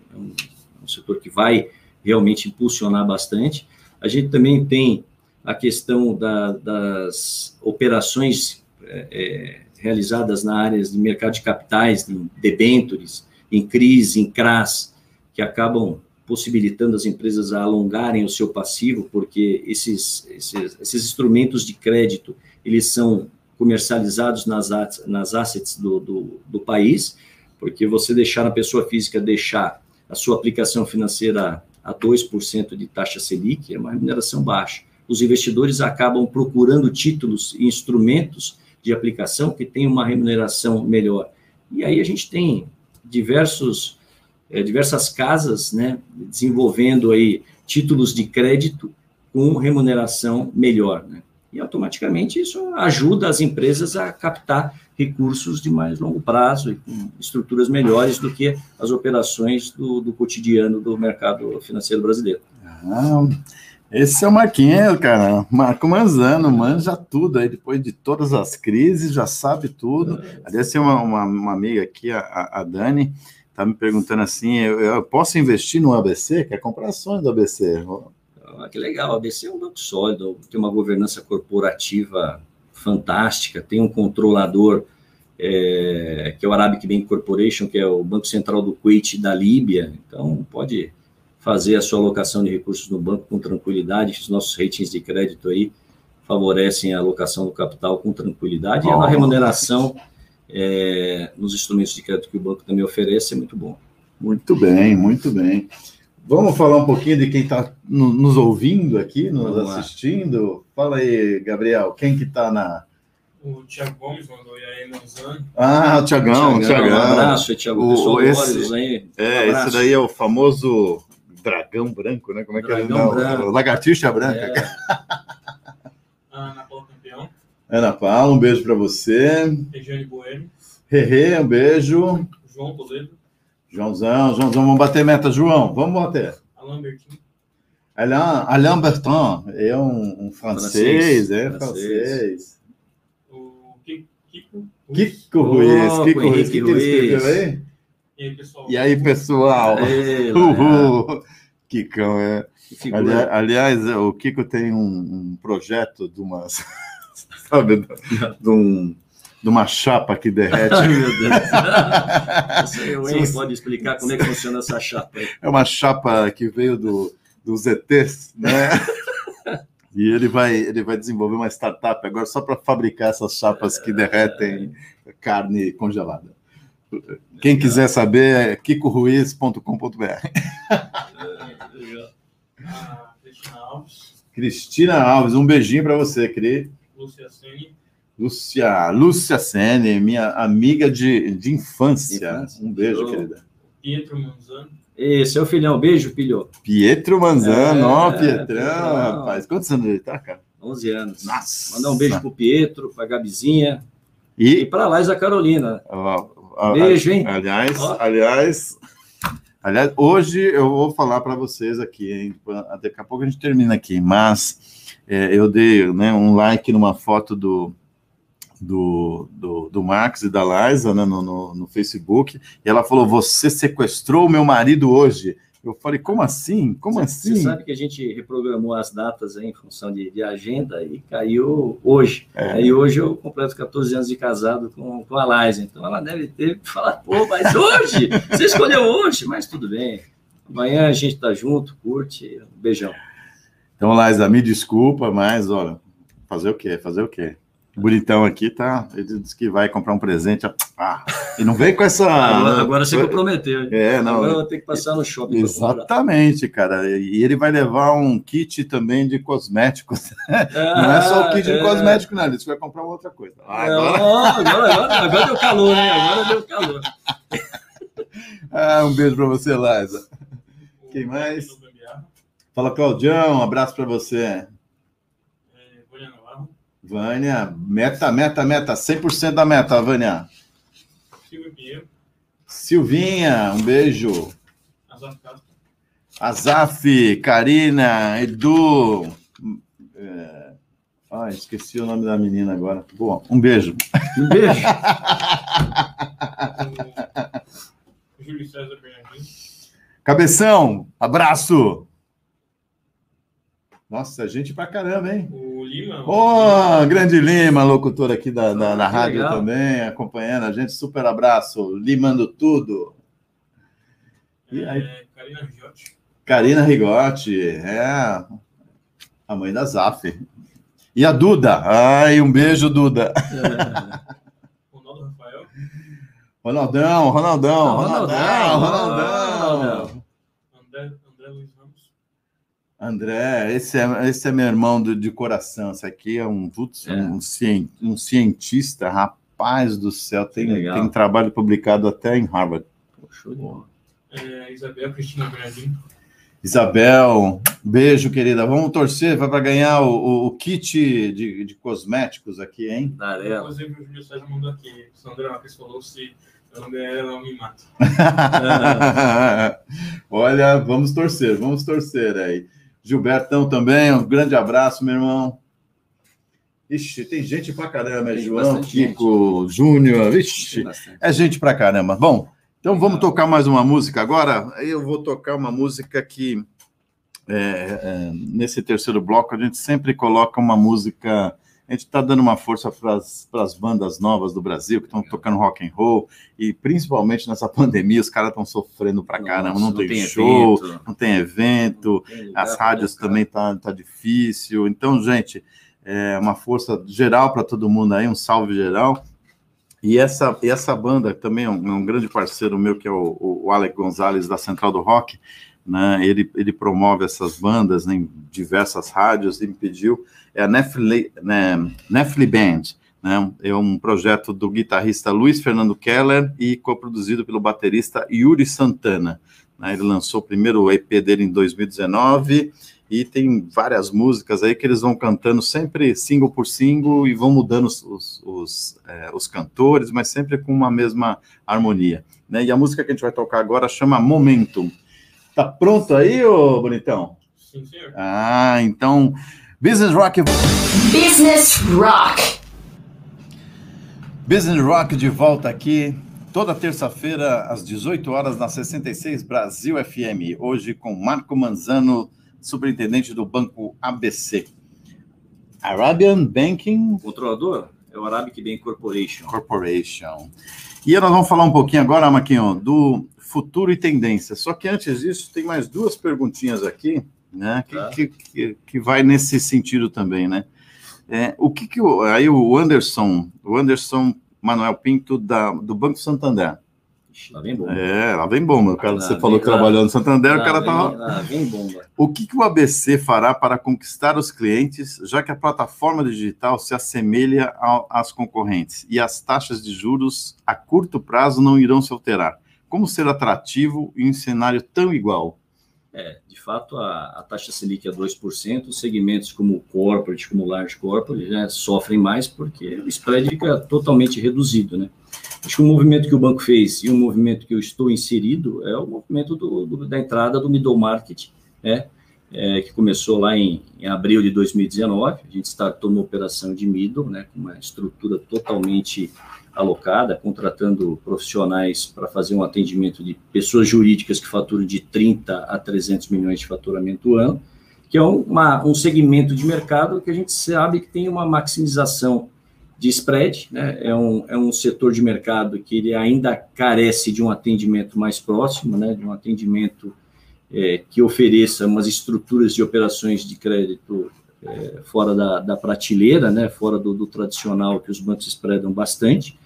um, setor que vai realmente impulsionar bastante. A gente também tem a questão da, das operações é, é, realizadas na área de mercado de capitais, de debentures, em crise, em CRAS, que acabam possibilitando as empresas a alongarem o seu passivo, porque esses, esses, esses instrumentos de crédito, eles são comercializados nas, nas assets do, do, do, país, porque você deixar a pessoa física deixar a sua aplicação financeira a 2% de taxa Selic, é uma remuneração baixa. Os investidores acabam procurando títulos e instrumentos de aplicação que têm uma remuneração melhor. E aí a gente tem diversos é, diversas casas, né, desenvolvendo aí títulos de crédito com remuneração melhor, né? E automaticamente isso ajuda as empresas a captar recursos de mais longo prazo e com estruturas melhores do que as operações do, do cotidiano do mercado financeiro brasileiro. Ah, esse é o Marquinhos, cara. Marco Manzano, manja tudo aí, depois de todas as crises, já sabe tudo. Aliás, tem uma, uma, uma amiga aqui, a, a Dani, Tá me perguntando assim, eu, eu, posso investir no ABC? Quer comprar ações do ABC? Ah, que legal, o ABC é um banco sólido, tem uma governança corporativa fantástica, tem um controlador é, que é o Arabic Bank Corporation, que é o Banco Central do Kuwait da Líbia, então pode fazer a sua alocação de recursos no banco com tranquilidade, os nossos ratings de crédito aí favorecem a alocação do capital com tranquilidade oh. e a remuneração é, nos instrumentos de crédito que o banco também oferece é muito bom. Muito bem, muito bem. Vamos falar um pouquinho de quem está no, nos ouvindo aqui, nos Vamos assistindo. Lá. Fala aí, Gabriel, quem que está na... O Tiago Gomes mandou aí Lausanne. Ah, o Tiagão, Tiagão. Um abraço, Tiago. O, esse, aí. É, um esse daí é o famoso dragão branco, né? Como é que é? dragão é? Branco. Lagartixa branca. É. Ana Paula Campeão. Ana Paula, um beijo para você. Regiane Bueno. Rerê, um beijo. João Toledo. Joãozão, Joãozão, vamos bater meta, João, vamos bater. Alain Bertin. Alain, Alain Bertin é um, um francês, francês, é francês. francês. O, Kiko. Kiko Ruiz, Oh, Kiko Ruiz, o que, que ele escreveu aí? E aí, pessoal? E aí, pessoal? Ei, lá, Uhul! Kikão, é. Ali- aliás, o Kiko tem um, um projeto de uma, sabe, de, um, de uma chapa que derrete. Ai, meu Deus. O Wayne pode explicar como é que funciona essa chapa aí. É uma chapa que veio do, dos ETs, né? E ele vai, ele vai desenvolver uma startup agora só para fabricar essas chapas que derretem carne congelada. Quem quiser saber é kikoruiz.com.br. A Cristina Alves, Cristina Alves, um beijinho para você, Cri. Lúcia Sene, Lúcia, Lúcia Sene, minha amiga de, de infância. Infância. Um beijo, querida. Pietro Manzano, Ei, seu filhão, beijo, filho. Pietro Manzano, É, ó, Pietrão, Pietrão. rapaz. Quantos anos ele tá, cara? 11 anos. Nossa. Mandar um beijo pro Pietro, pra Gabizinha e E pra Laisa Carolina. Ó, ó, Beijo, hein? Aliás, Ó. aliás, aliás, hoje eu vou falar para vocês aqui, hein? Daqui a pouco a gente termina aqui, mas é, eu dei né, um like numa foto do, do, do, do Max e da Liza né, no, no, no Facebook, e ela falou: Você sequestrou o meu marido hoje. Eu falei, como assim? Como Você- assim? Você sabe que a gente reprogramou as datas em função de, de agenda e caiu hoje. É. E hoje eu completo 14 anos de casado com, com a Laisa. Então ela deve ter falado, pô, mas hoje? Você escolheu hoje? Mas tudo bem. Amanhã a gente tá junto, curte. Um beijão. Então, Liza, me desculpa, mas olha, fazer o quê? Fazer o quê? Bonitão aqui tá. Ele disse que vai comprar um presente. Ah, e não vem com essa. agora, agora você comprometeu. É, não. Agora eu vou ter que passar no shopping. Exatamente, cara. E ele vai levar um kit também de cosméticos. Não é Ah, só o kit de é. cosmético, não. Ele disse que vai comprar uma outra coisa. Ah, Não, agora- agora, agora, agora deu calor, hein? Agora deu calor. Ah, um beijo pra você, Liza. Quem mais? Fala, Claudião. Um abraço pra você. Vânia meta, meta, meta. 100% da meta, Vânia. Silvio Pinheiro, Silvinha, um beijo. Castro, Azaf, Karina, Edu. É... Ah, esqueci o nome da menina agora. Bom, um beijo. Um beijo. Júlio César Bernardino, Cabeção, abraço. Nossa, gente pra caramba, hein? o Lima, Ô, grande Lima, locutor aqui da, da, da Ah, que rádio legal. também, acompanhando a gente. Super abraço, limando tudo. E aí? é, Karina Rigiotti, Karina Rigotti, é a mãe da Zaf. E a Duda. Ai, um beijo, Duda. Ronaldo Rafael, Ronaldão, Ronaldão, Não, Ronaldão, Ronaldão, Ronaldão. Ronaldão. André, André Luiz Ramos, André, esse é, esse é meu irmão de, de coração. Esse aqui é um, putz, É. um, cien- um cientista, rapaz do céu. Tem, tem trabalho publicado até em Harvard. Show de bola. é, Isabel Cristina Bernardino, Isabel, beijo, querida. Vamos torcer para ganhar o, o- o kit de, de cosméticos aqui, hein? Darela. Inclusive o Júlio César mandou aqui, Sandra Marques falou se eu não ganhar ela me mata. Olha, vamos torcer, vamos torcer aí. Gilbertão também, um grande abraço, meu irmão. Ixi, tem gente pra caramba, é Tem João. Kiko, Júnior, ixi, é gente pra caramba. Bom, então vamos tocar mais uma música agora. Eu vou tocar uma música que, é, é, nesse terceiro bloco, a gente sempre coloca uma música. A gente está dando uma força para as bandas novas do Brasil que estão tocando rock and roll e principalmente nessa pandemia os caras estão sofrendo pra caramba, não, Nossa, tem, show, evento, não tem evento, não tem as rádios também tá, tá difícil. Então, gente, é uma força geral para todo mundo aí, um salve geral. E essa, e essa banda também é um, é um grande parceiro meu, que é o, o Alec Gonzalez, da Central do Rock. Né? Ele, ele promove essas bandas em diversas rádios e me pediu. É a Nefli, né, Band. Né? É um projeto do guitarrista Luiz Fernando Keller e coproduzido pelo baterista Yuri Santana. Né? Ele lançou o primeiro EP dele em 2019 e tem várias músicas aí que eles vão cantando sempre single por single e vão mudando os, os, os, é, os cantores, mas sempre com uma mesma harmonia. Né? E a música que a gente vai tocar agora chama Momentum. Tá pronto aí, ô bonitão? Sim, senhor. Ah, então, Business Rock Business Rock. Business Rock de volta aqui, toda terça-feira, às 18 horas, na 66 Brasil FM. Hoje com Marco Manzano, superintendente do Banco ABC. Arabian Banking Controlador é o Arabic Bank Corporation. Corporation. E nós vamos falar um pouquinho agora, Maquinho, do futuro e tendência. Só que antes disso, tem mais duas perguntinhas aqui, né? Que, Tá. que, que, que vai nesse sentido também, né? É, o que que o, aí o Anderson, o Anderson Manuel Pinto da, do Banco Santander. Lá vem bomba. É, lá vem bomba. O cara, Lá você vem- falou que lá- trabalhou no Santander, o cara tava. lá vem bomba. O que, que o ABC fará para conquistar os clientes, já que a plataforma digital se assemelha ao- às concorrentes e as taxas de juros a curto prazo não irão se alterar? Como ser atrativo em um cenário tão igual? É, de fato, a, a taxa Selic é 2%, os segmentos como o corporate, como o large corporate, já sofrem mais porque o spread fica totalmente reduzido, né? Acho que o movimento que o banco fez e o movimento que eu estou inserido é o movimento do- do- da entrada do middle market, né? É, que começou lá em, em abril de 2019. A gente startou uma operação de middle, né? Com uma estrutura totalmente alocada, contratando profissionais para fazer um atendimento de pessoas jurídicas que faturam de 30 a 300 milhões de faturamento ano, que é uma, um segmento de mercado que a gente sabe que tem uma maximização de spread, né? é, um, é um setor de mercado que ele ainda carece de um atendimento mais próximo, né? de um atendimento é, que ofereça umas estruturas de operações de crédito é, fora da, da prateleira, né? fora do, do tradicional que os bancos spreadam bastante,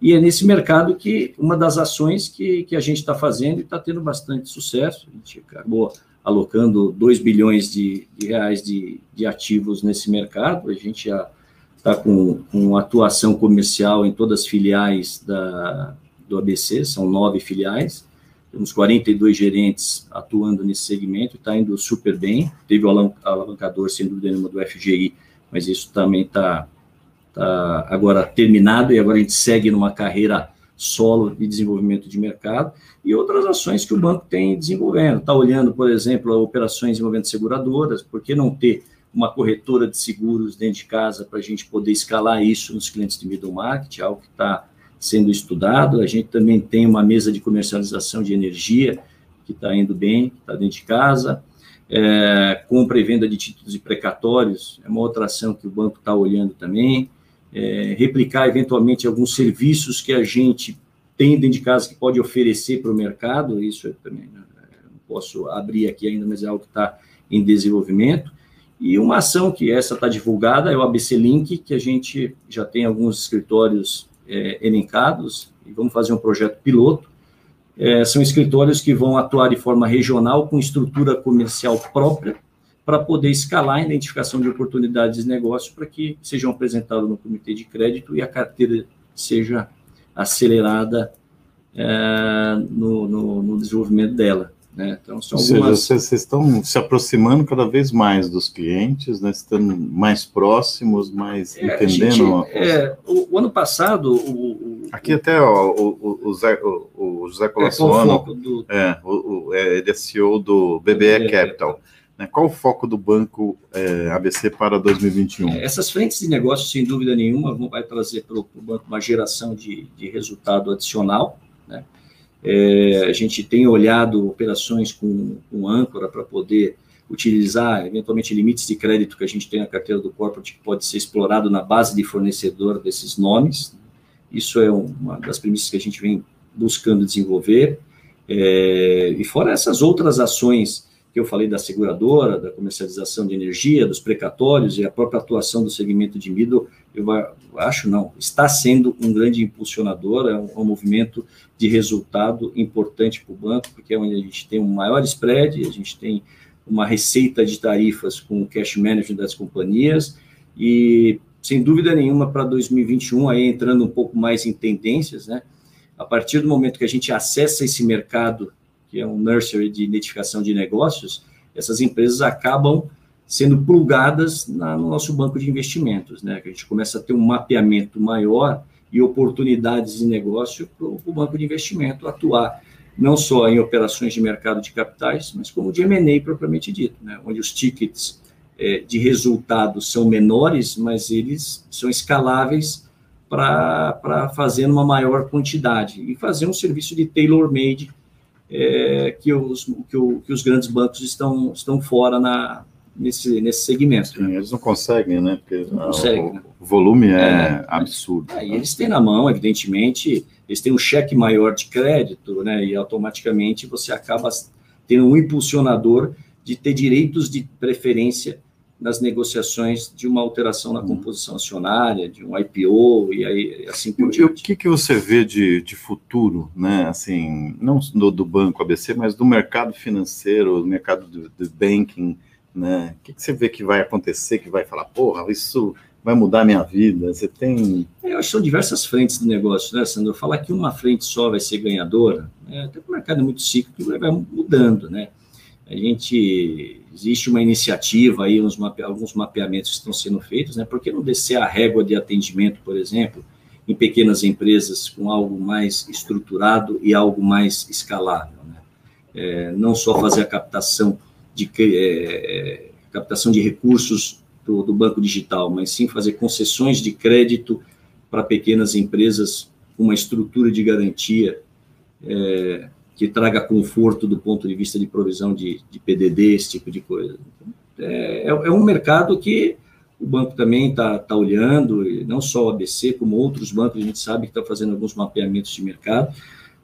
e é nesse mercado que uma das ações que, que a gente está fazendo e está tendo bastante sucesso. A gente acabou alocando 2 bilhões de, de reais de, de ativos nesse mercado. A gente já está com, com atuação comercial em todas as filiais da, do ABC, são nove filiais. Temos 42 gerentes atuando nesse segmento, está indo super bem. Teve o alavancador, sem dúvida nenhuma, do FGI, mas isso também está tá agora terminado e agora a gente segue numa carreira solo de desenvolvimento de mercado e outras ações que o banco tem desenvolvendo. Está olhando, por exemplo, operações envolvendo seguradoras, por que não ter uma corretora de seguros dentro de casa para a gente poder escalar isso nos clientes de middle market, algo que está sendo estudado. A gente também tem uma mesa de comercialização de energia que está indo bem, está dentro de casa. É, compra e venda de títulos e precatórios é uma outra ação que o banco está olhando também. É, replicar eventualmente alguns serviços que a gente tem dentro de casa que pode oferecer para o mercado, isso eu também né, não posso abrir aqui ainda, mas é algo que está em desenvolvimento. E uma ação que essa está divulgada é o ABC Link, que a gente já tem alguns escritórios é, elencados e vamos fazer um projeto piloto. É, são escritórios que vão atuar de forma regional, com estrutura comercial própria, para poder escalar a identificação de oportunidades de negócio para que sejam apresentados no comitê de crédito e a carteira seja acelerada é, no, no, no desenvolvimento dela. Né? Então, são Ou seja, algumas... vocês vocês estão se aproximando cada vez mais dos clientes, né? estando mais próximos, mais É, a entendendo. gente- é, o, o ano passado, o, o, Aqui até ó, o, o, Zé, o, o José é, qual o Colassano, foco do, é, o, o- é, ele é CEO do BBE BBE Capital. Né? Qual o foco do banco é, ABC para 2021? É, Essas frentes de negócio, sem dúvida nenhuma, vão vai trazer para o banco uma geração de, de resultado adicional. Né? É, a gente tem olhado operações com, com âncora para poder utilizar, eventualmente, limites de crédito que a gente tem na carteira do corporate que pode ser explorado na base de fornecedor desses nomes. Isso é uma das premissas que a gente vem buscando desenvolver. É, e fora essas outras ações que eu falei da seguradora, da comercialização de energia, dos precatórios e a própria atuação do segmento de middle, eu acho não, está sendo um grande impulsionador, é um, um movimento de resultado importante para o banco, porque é onde a gente tem um maior spread, a gente tem uma receita de tarifas com o cash management das companhias e, sem dúvida nenhuma, para 2021, aí entrando um pouco mais em tendências, né? A partir do momento que a gente acessa esse mercado que é um nursery de identificação de negócios, essas empresas acabam sendo plugadas na, no nosso banco de investimentos, né? Que a gente começa a ter um mapeamento maior e oportunidades de negócio para o banco de investimento atuar não só em operações de mercado de capitais, mas como de M&A propriamente dito, né? onde os tickets é, de resultados são menores, mas eles são escaláveis para fazer uma maior quantidade e fazer um serviço de tailor-made é, que, os, que, o, que, os grandes bancos estão, estão fora na, nesse, nesse segmento. Sim, eles não conseguem, né? Porque não conseguem, o, né? o, volume é, é absurdo. É, eles têm na mão, evidentemente, eles têm um cheque maior de crédito, né? E automaticamente você acaba tendo um impulsionador de ter direitos de preferência nas negociações de uma alteração na uhum. composição acionária, de um IPO e aí assim por diante. E o que, que você vê de, de futuro, né? Assim, não do, do banco ABC, mas do mercado financeiro, do mercado do, do banking, né? O que, que você vê que vai acontecer, que vai falar, porra, isso vai mudar a minha vida? Você tem. É, eu acho que são diversas frentes de negócio, né, Sandro? Falar que uma frente só vai ser ganhadora, né? até o mercado é muito cíclico vai mudando, né? A gente existe uma iniciativa aí, uns mape, alguns mapeamentos estão sendo feitos, né? Por que não descer a régua de atendimento, por exemplo, em pequenas empresas com algo mais estruturado e algo mais escalável, né? É, não só fazer a captação de é, captação de recursos do, do banco digital, mas sim fazer concessões de crédito para pequenas empresas com uma estrutura de garantia é, que traga conforto do ponto de vista de provisão de, de PDD, esse tipo de coisa. É, é, é um mercado que o banco também está tá olhando, e não só o ABC, como outros bancos, a gente sabe que está fazendo alguns mapeamentos de mercado,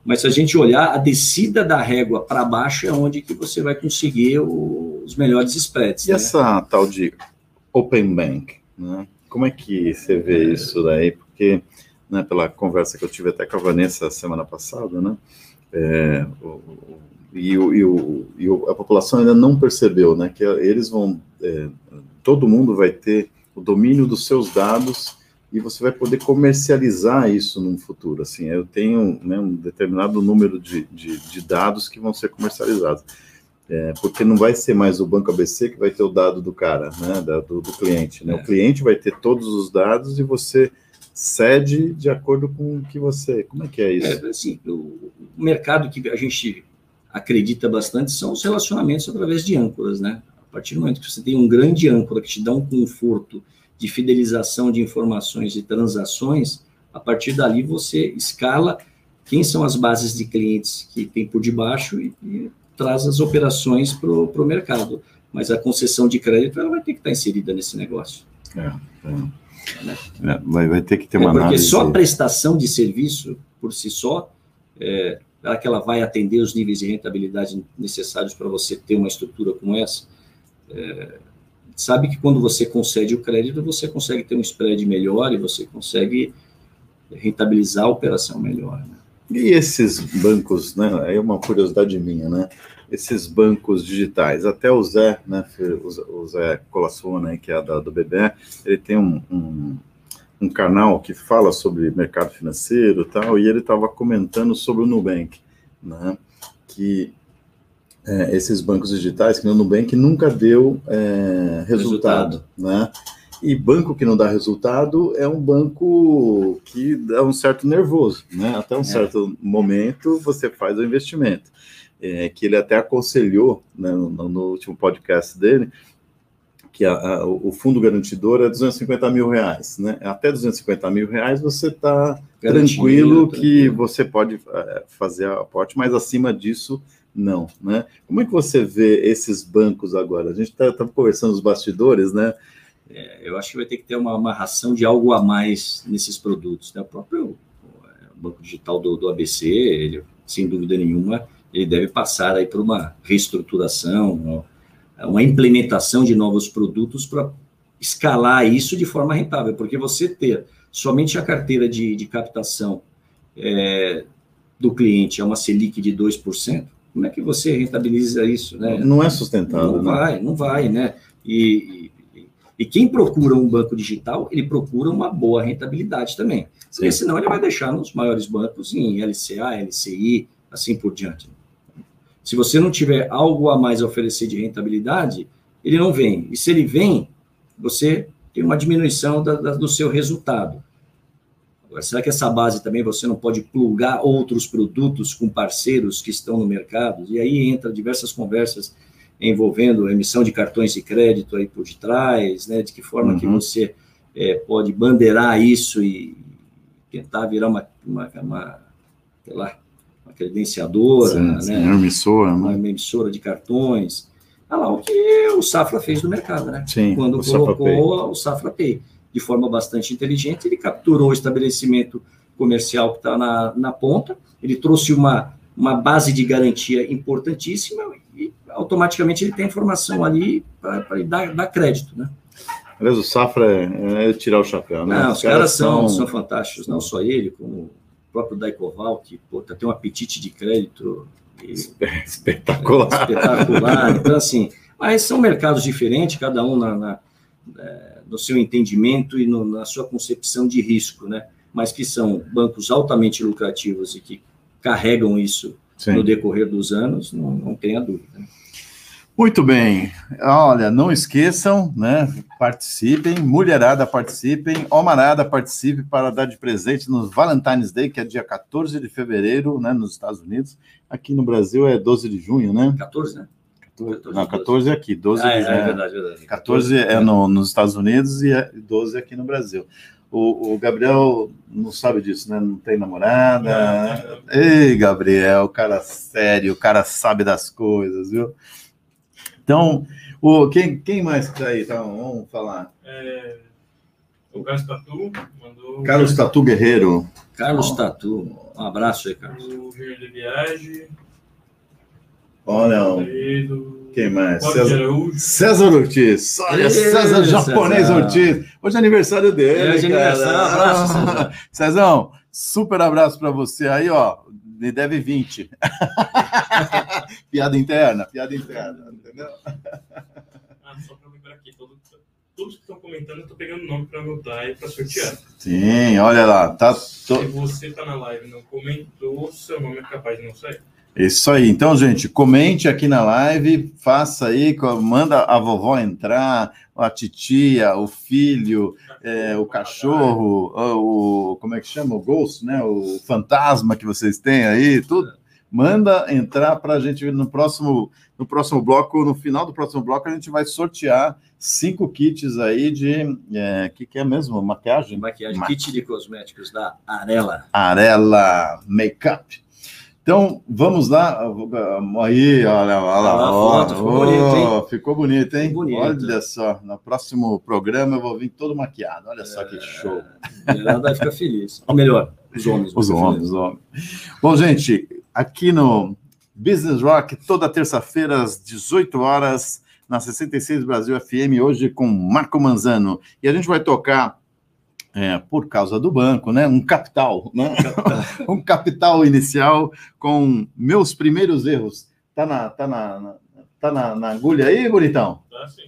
mas se a gente olhar, a descida da régua para baixo é onde que você vai conseguir o, os melhores spreads. E né? essa tal de Open Bank, né? como é que você vê é... isso daí? Porque, né, pela conversa que eu tive até com a Vanessa semana passada, né, é, e, o, e, o, e a população ainda não percebeu, né, que eles vão, é, todo mundo vai ter o domínio dos seus dados e você vai poder comercializar isso no futuro. Assim, eu tenho né, um determinado número de, de, de, dados que vão ser comercializados. É, porque não vai ser mais o Banco ABC que vai ter o dado do cara, né, do, do cliente. Né? É. O cliente vai ter todos os dados e você cede de acordo com o que você. Como é que é isso? É, assim, o mercado que a gente acredita bastante são os relacionamentos através de âncoras, né? A partir do momento que você tem um grande âncora que te dá um conforto de fidelização de informações e transações, a partir dali você escala quem são as bases de clientes que tem por debaixo e, e traz as operações para o mercado. Mas a concessão de crédito ela vai ter que estar inserida nesse negócio. É, é. É, vai, vai, ter que ter uma é porque análise. só a prestação de serviço, por si só, é, será que ela vai atender os níveis de rentabilidade necessários para você ter uma estrutura como essa? É, sabe que quando você concede o crédito, você consegue ter um spread melhor e você consegue rentabilizar a operação melhor. Né? E esses bancos, né? É uma curiosidade minha, né? Esses bancos digitais. Até o Zé, né, o Zé Colassona, que é da, do BBE, ele tem um, um, um, canal que fala sobre mercado financeiro e tal, e ele estava comentando sobre o Nubank, né, que é, esses bancos digitais, que o Nubank nunca deu é, resultado, resultado, né, e banco que não dá resultado é um banco que dá um certo nervoso, né? Até um é. certo momento você faz o investimento é, que ele até aconselhou né, no, no, último podcast dele, que a, a, o fundo garantidor é 250 mil reais, né? Até 250 mil reais você está tranquilo que você pode é, fazer a aporte, mas acima disso não, né? Como é que você vê esses bancos agora? A gente está tá conversando os bastidores, né? É, eu acho que vai ter que ter uma amarração de algo a mais nesses produtos. Né? O próprio banco digital do, do ABC, ele, sem dúvida nenhuma, ele deve passar aí por uma reestruturação, uma implementação de novos produtos para escalar isso de forma rentável, porque você ter somente a carteira de, de captação é, do cliente é uma Selic de 2%, como é que você rentabiliza isso? Né? Não é sustentável. Não né? vai, não vai, né? E, e, e, quem procura um banco digital, ele procura uma boa rentabilidade também. Porque senão ele vai deixar nos maiores bancos em LCA, LCI, assim por diante. Se você não tiver algo a mais a oferecer de rentabilidade, ele não vem. E se ele vem, você tem uma diminuição da, da, do seu resultado. Agora, será que essa base também você não pode plugar outros produtos com parceiros que estão no mercado? E aí entra diversas conversas envolvendo emissão de cartões de crédito aí por detrás, né? De que forma uhum. que você é, pode bandeirar isso e, tentar virar uma, uma, uma sei lá, uma credenciadora, Sim, né? sim, emissora, uma né? emissora de cartões. Olha lá o que o Safra fez no mercado, né? Sim, Quando o Safra colocou o Safra Pay. De forma bastante inteligente, ele capturou o estabelecimento comercial que está na, na ponta, ele trouxe uma, uma base de garantia importantíssima e automaticamente ele tem a informação ali para dar, dar crédito, né? Aliás, o Safra é, é tirar o chapéu, né? Não, os caras são, são fantásticos, não só ele, como o próprio Daicoval, que pô, tem um apetite de crédito e- espetacular. espetacular. Então, assim, mas são mercados diferentes, cada um na, na- eh, no seu entendimento e no- na sua concepção de risco, né? Mas que são bancos altamente lucrativos e que carregam isso Sim. no decorrer dos anos, não, não tenha dúvida. Muito bem. Olha, não esqueçam, né? Participem, mulherada participem, homarada participe para dar de presente no Valentine's Day, que é dia 14 de fevereiro, né, nos Estados Unidos. Aqui no Brasil é 12 de junho, né? 14, né? 14, não, 14 é aqui, 12 Ah, é, é verdade, verdade. 14 é no- nos Estados Unidos e é 12 aqui no Brasil. O, o Gabriel não sabe disso, né? Não tem namorada. Ei, Gabriel, cara sério, o cara sabe das coisas, viu? Então, o, quem, quem mais que tá aí? Tá, vamos falar. É, o Carlos Tatu mandou. Carlos Tatu Guerreiro. Carlos Ó. Tatu, um abraço aí, Carlos. O Júnior de Viagem. Olha, o- Pedro, quem mais? César. César Ortiz. Olha, César Japonês César. Ortiz. Hoje é aniversário dele. É, hoje é cara. aniversário, um abraço, César. Cezão, super abraço para você aí, ó. Me deve 20. piada interna, piada interna, entendeu? Ah, só pra lembrar aqui, todo- todos que estão comentando, eu tô pegando o nome pra anotar e pra sortear. Sim, olha lá, tá. to- Se você tá na live e não comentou, seu nome é capaz de não sair. Isso aí. Então, gente, comente aqui na live, faça aí, manda a vovó entrar, a titia, o filho, é, o cachorro, o, como é que chama? O ghost, né? O fantasma que vocês têm aí, tudo. Manda entrar para a gente no próximo, no próximo bloco, no final do próximo bloco, a gente vai sortear cinco kits aí de. É, que, que é mesmo? Maquiagem? Maquiagem, Ma- kit de cosméticos da Arela. Arela Makeup. Então, vamos lá. Aí, olha, olha lá. Ó, foto, ficou bonito, hein? Ficou bonito, hein? Bonito. Olha só, no próximo programa eu vou vir todo maquiado. Olha só que show. Ela vai ficar feliz. Ou melhor, os homens. Os homens, os homens. Bom, gente, aqui no Business Rock, toda terça-feira, às 18 horas, na 66 Brasil FM, hoje com Marco Manzano. E a gente vai tocar, é, por causa do banco, né? Um capital, né? um capital inicial com meus primeiros erros. Tá na, tá na, na- tá na, na agulha aí, bonitão? Tá assim.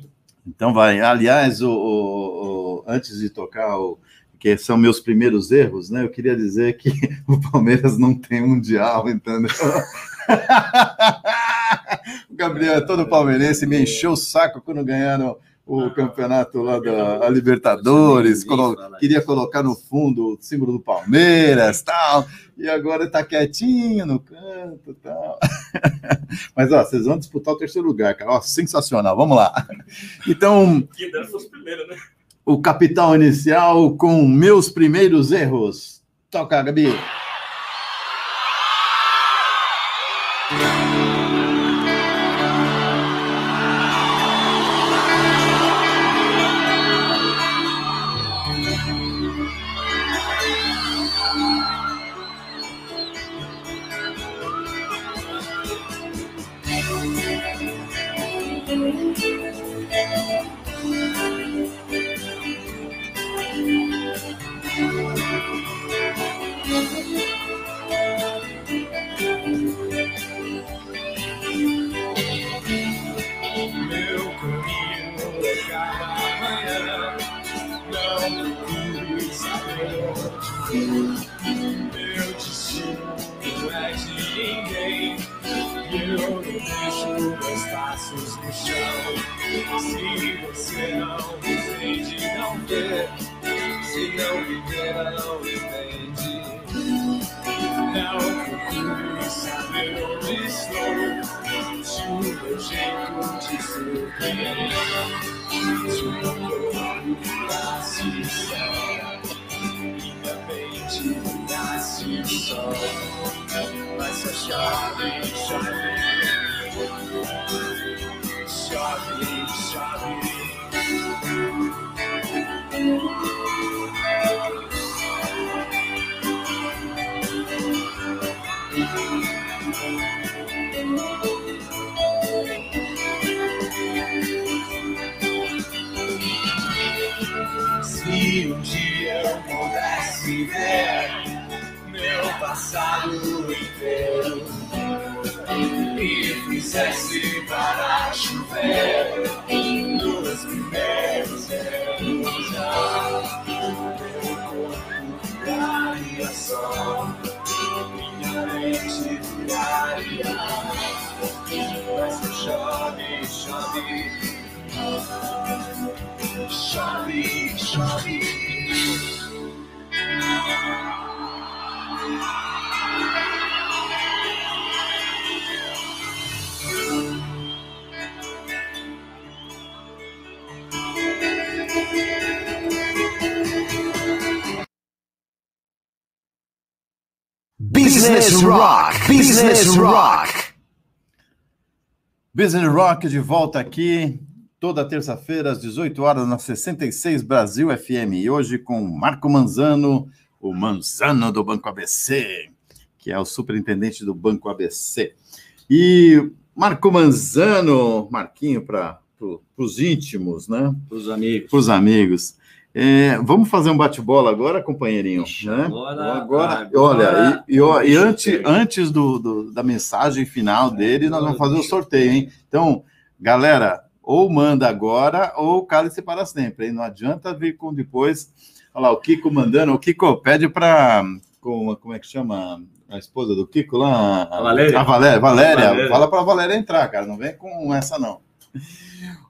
Então vai. Aliás, o, o- o- antes de tocar o que são meus primeiros erros, né? Eu queria dizer que o Palmeiras não tem mundial, entendeu? o Gabriel é todo palmeirense, me encheu o saco quando ganharam o campeonato lá da Libertadores, colo- queria colocar no fundo o símbolo do Palmeiras, tal, e agora tá quietinho no canto, tal. Mas ó, vocês vão disputar o terceiro lugar, cara. Ó, sensacional. Vamos lá. Então, Quem dera fosse o primeiro, né? O capital inicial com meus primeiros erros. Toca, Gabi. Fizesse para chover nos primeiros anos já meu corpo viraria sol, minha mente viraria mas chove, chove. Chove, chove. Business Rock. Business Rock. Business Rock de volta aqui, toda terça-feira, às 18 horas, na 66 Brasil FM. E hoje com Marco Manzano, o Manzano do Banco ABC, que é o superintendente do Banco ABC. E Marco Manzano, Marquinho, para pro, os íntimos, né? Para os amigos. Para os amigos. É, vamos fazer um bate-bola agora, companheirinho? Ixi, né? agora- agora, agora- olha, e, e, ó, e antes, antes do, do- da mensagem final dele, nós vamos fazer o sorteio, hein? Então, galera, ou manda agora, ou cale-se para sempre, hein? Não adianta vir com depois. Olha lá, o Kiko mandando, o Kiko pede para. Como, como é que chama a esposa do Kiko lá? A Valéria. A Valéria, Valéria, Valéria. fala para a Valéria entrar, cara, não vem com essa não.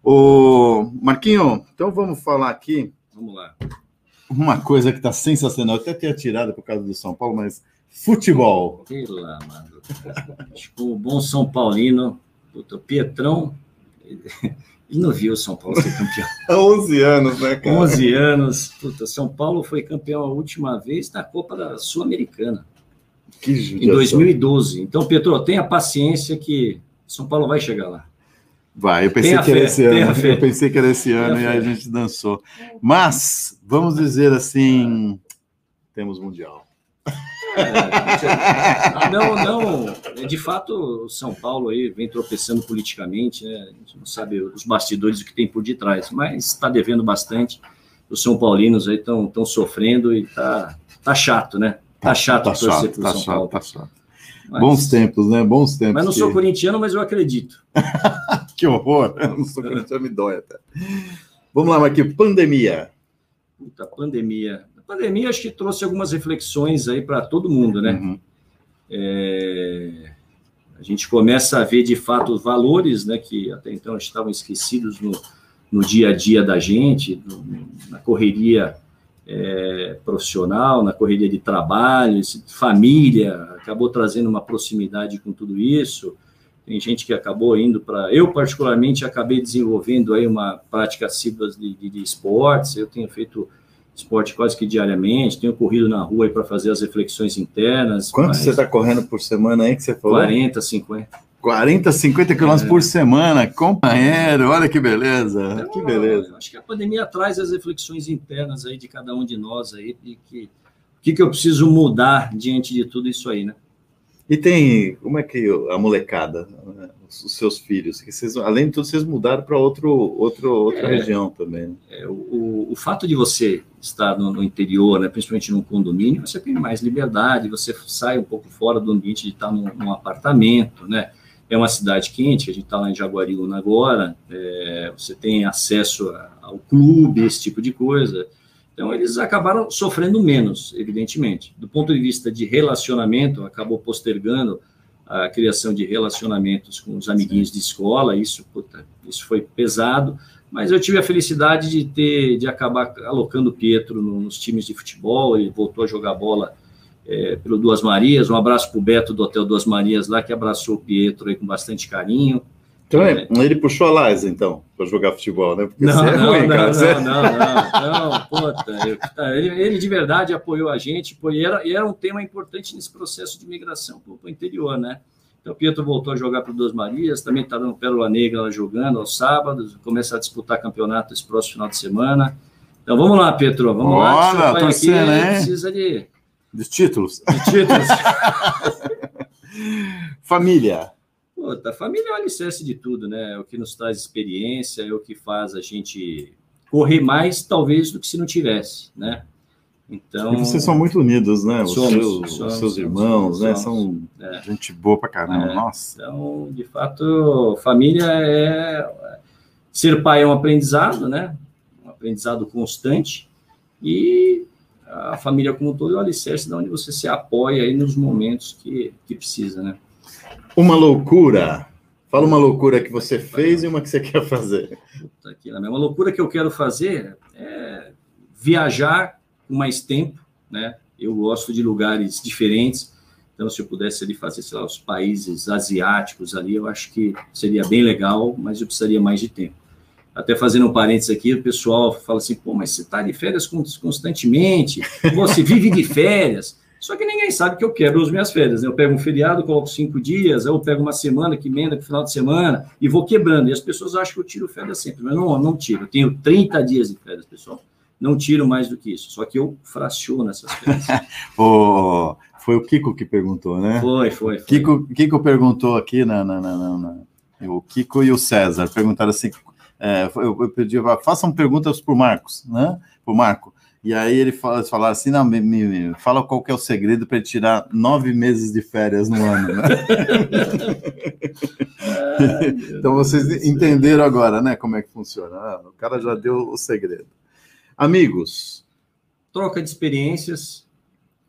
O Marquinho, então vamos falar aqui Vamos lá. uma coisa que está sensacional. Até tinha tirado por causa do São Paulo, mas futebol. Pelo amado. Acho que O bom São Paulino, puta, Pietrão, ele não viu o São Paulo ser campeão. Há 11 anos, né, 11 anos. Puta, São Paulo foi campeão a última vez na Copa da Sul-Americana, Que em judiação. 2012. Então, Pietro, tenha paciência que São Paulo vai chegar lá. Vai, eu pensei que era fé, esse tenha ano. Eu pensei que era esse ano e aí a gente dançou. Mas, vamos dizer assim, temos Mundial. É, não, não. De fato, o São Paulo aí vem tropeçando politicamente, né? A gente não sabe os bastidores o que tem por detrás, mas está devendo bastante. Os São Paulinos aí estão tão sofrendo e tá, tá chato, né? Tá chato tá torcer chato, tá São chato, Paulo. tá chato. Mas- Bons tempos, né? Bons tempos. Mas não sou que- corintiano, mas eu acredito. Que horror. Eu não sou corintiano, me dói até. Vamos lá, Marquinhos. Pandemia. Puta, pandemia. A pandemia acho que trouxe algumas reflexões aí para todo mundo, né? Uhum. É, a gente começa a ver de fato os valores, né, que até então estavam esquecidos no, no dia a dia da gente, no- na correria é, profissional, na correria de trabalho, família, acabou trazendo uma proximidade com tudo isso. Tem gente que acabou indo para. Eu, particularmente, acabei desenvolvendo aí uma prática assídua de, de, de esportes. Eu tenho feito esporte quase que diariamente, tenho corrido na rua para fazer as reflexões internas. Quanto mas- você está correndo por semana aí que você falou? 40, 50. 40, 50 quilômetros É. por semana, companheiro, olha que beleza, Então, que beleza. Acho que a pandemia traz as reflexões internas aí de cada um de nós aí, de que o que, que eu preciso mudar diante de tudo isso aí, né? E tem, como é que a molecada, né, os seus filhos, que vocês, além de tudo, vocês mudaram para outro, outro, outra É. região também. né? É, o, o, o fato de você estar no, no interior, né, principalmente num condomínio, você tem mais liberdade, você sai um pouco fora do ambiente de estar num, num apartamento, né? É uma cidade quente, a gente está lá em Jaguariúna agora, é, você tem acesso ao clube, esse tipo de coisa. Então, eles acabaram sofrendo menos, evidentemente. Do ponto de vista de relacionamento, acabou postergando a criação de relacionamentos com os amiguinhos de escola, isso, puta, isso foi pesado, mas eu tive a felicidade de ter, de acabar alocando o Pietro no- nos times de futebol, ele voltou a jogar bola é, pelo Duas Marias, um abraço para o Beto do Hotel Duas Marias lá, que abraçou o Pietro aí com bastante carinho. Então, é, ele puxou a Liza, então, para jogar futebol, né? Porque Não, você é não, ruim, não, cara. não, Você- não, não, não, puta, eu- tá, ele, ele de verdade apoiou a gente, pô, e era, e era um tema importante nesse processo de migração para o interior, né? Então, o Pietro voltou a jogar para o Duas Marias, também está dando Pérola Negra lá jogando aos sábados, começa a disputar campeonato esse próximo final de semana. Então, vamos lá, Pietro, vamos lá. que Olha, seu pai aqui torcendo, hein? precisa de, Dos títulos. de títulos. Família. Puta, família é o alicerce de tudo, né? É o que nos traz experiência, é o que faz a gente correr mais, talvez, do que se não tivesse, né? Então, E vocês são muito unidos, né? Os Somos, seus, somos, os seus somos, irmãos, né? somos. São É. gente boa pra caramba. É. Nossa. Então, de fato, família é. Ser pai é um aprendizado, né? Um aprendizado constante. E a família como um todo é o alicerce de onde você se apoia aí nos momentos que, que precisa, né? Uma loucura. Fala uma loucura que você fez e uma que você quer fazer. Puta, aqui, né? Uma loucura que eu quero fazer é viajar com mais tempo, né? Eu gosto de lugares diferentes. Então, se eu pudesse ali fazer, sei lá, os países asiáticos ali, eu acho que seria bem legal, mas eu precisaria mais de tempo. Até fazendo um parênteses aqui, o pessoal fala assim, pô, mas você está de férias cons- constantemente, você vive de férias. Só que ninguém sabe que eu quebro as minhas férias, né? Eu pego um feriado, coloco cinco dias, eu pego uma semana que emenda o final de semana e vou quebrando. E as pessoas acham que eu tiro férias sempre, mas não, não tiro. Eu tenho 30 dias de férias, pessoal. Não tiro mais do que isso. Só que eu fraciono essas férias. Ô, foi o Kiko que perguntou, né? Foi, foi, foi. Kiko, Kiko perguntou aqui na, na, na- na- na- o Kiko e o César perguntaram assim, é, eu, eu pedi, façam perguntas para o Marcos, né? Para o Marco. E aí ele fala, assim, não, me, me- fala qual que é o segredo para tirar nove meses de férias no ano, né? então vocês entenderam agora, né? Como é que funciona. Ah, o cara já deu o segredo. Amigos, troca de experiências,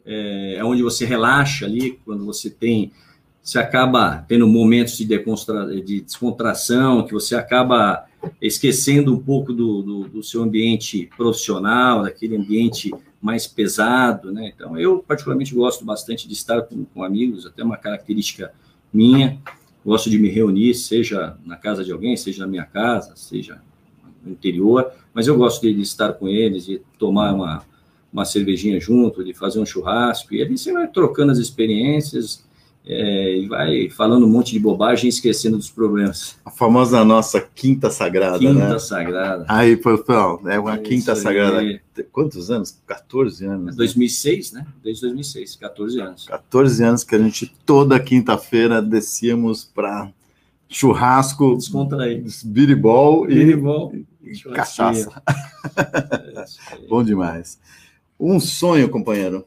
é, é onde você relaxa ali, quando você tem, você acaba tendo momentos de, de descontração, que você acaba esquecendo um pouco do, do, do seu ambiente profissional, daquele ambiente mais pesado, né? Então, eu particularmente gosto bastante de estar com, com amigos, até uma característica minha, gosto de me reunir, seja na casa de alguém, seja na minha casa, seja no interior, mas eu gosto de, de estar com eles, de tomar uma, uma cervejinha junto, de fazer um churrasco, e ali você vai trocando as experiências é, e vai falando um monte de bobagem e esquecendo dos problemas. a famosa nossa quinta sagrada, Quinta né? Sagrada. Aí, pessoal, é uma É quinta sagrada. aí. Quantos anos? 14 anos. né? 2006, né? Desde 2006, 14 anos. 14 anos que a gente toda quinta-feira descíamos para churrasco, Descontrair. biribol e, Biribol, e churrasquinho. cachaça. É. Bom demais. Um sonho, companheiro.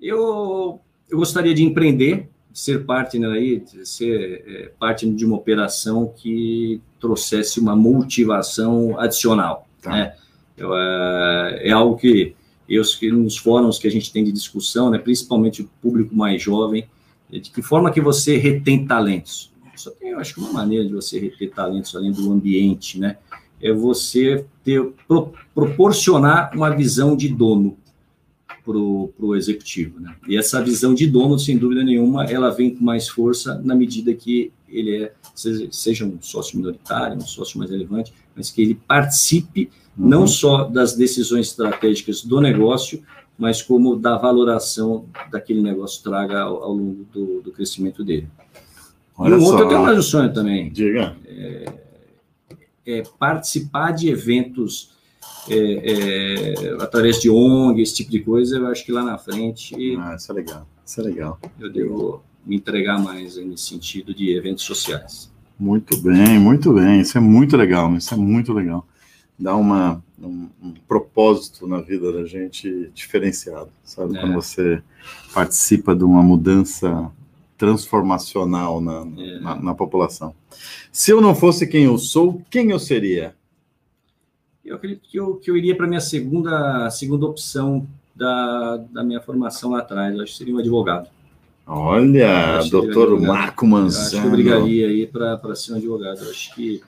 Eu, eu gostaria de empreender, ser partner aí, de ser é, partner de uma operação que trouxesse uma motivação adicional. Tá. Né? Eu, é, é algo que eu, nos fóruns que a gente tem de discussão, né, principalmente o público mais jovem, é de que forma que você retém talentos. Só tem, eu acho que uma maneira de você reter talentos além do ambiente, né? É você ter, pro, proporcionar uma visão de dono para o executivo. Né? E essa visão de dono, sem dúvida nenhuma, ela vem com mais força na medida que ele é, seja, um sócio minoritário, um sócio mais relevante, mas que ele participe Uhum. não só das decisões estratégicas do negócio, mas como da valoração daquele negócio traga ao, ao longo do, do crescimento dele. Olha e um outro, eu só. tenho mais um sonho também, Diga. é participar de eventos é, é, através de ONG, esse tipo de coisa, eu acho que lá na frente Ah, isso é legal. Isso é legal. eu devo me entregar mais nesse sentido de eventos sociais. Muito bem, muito bem. Isso é muito legal. Isso é muito legal. Dá uma, um, um propósito na vida da gente diferenciado, sabe? É. Quando você participa de uma mudança transformacional na, É. na, na população. Se eu não fosse quem eu sou, quem eu seria? Eu acredito que eu, que eu iria para a minha segunda, segunda opção da, da minha formação lá atrás. Eu acho que seria um advogado. Olha, doutor Marco Eu acho que eu Manzano. brigaria aí para ser um advogado. Eu acho que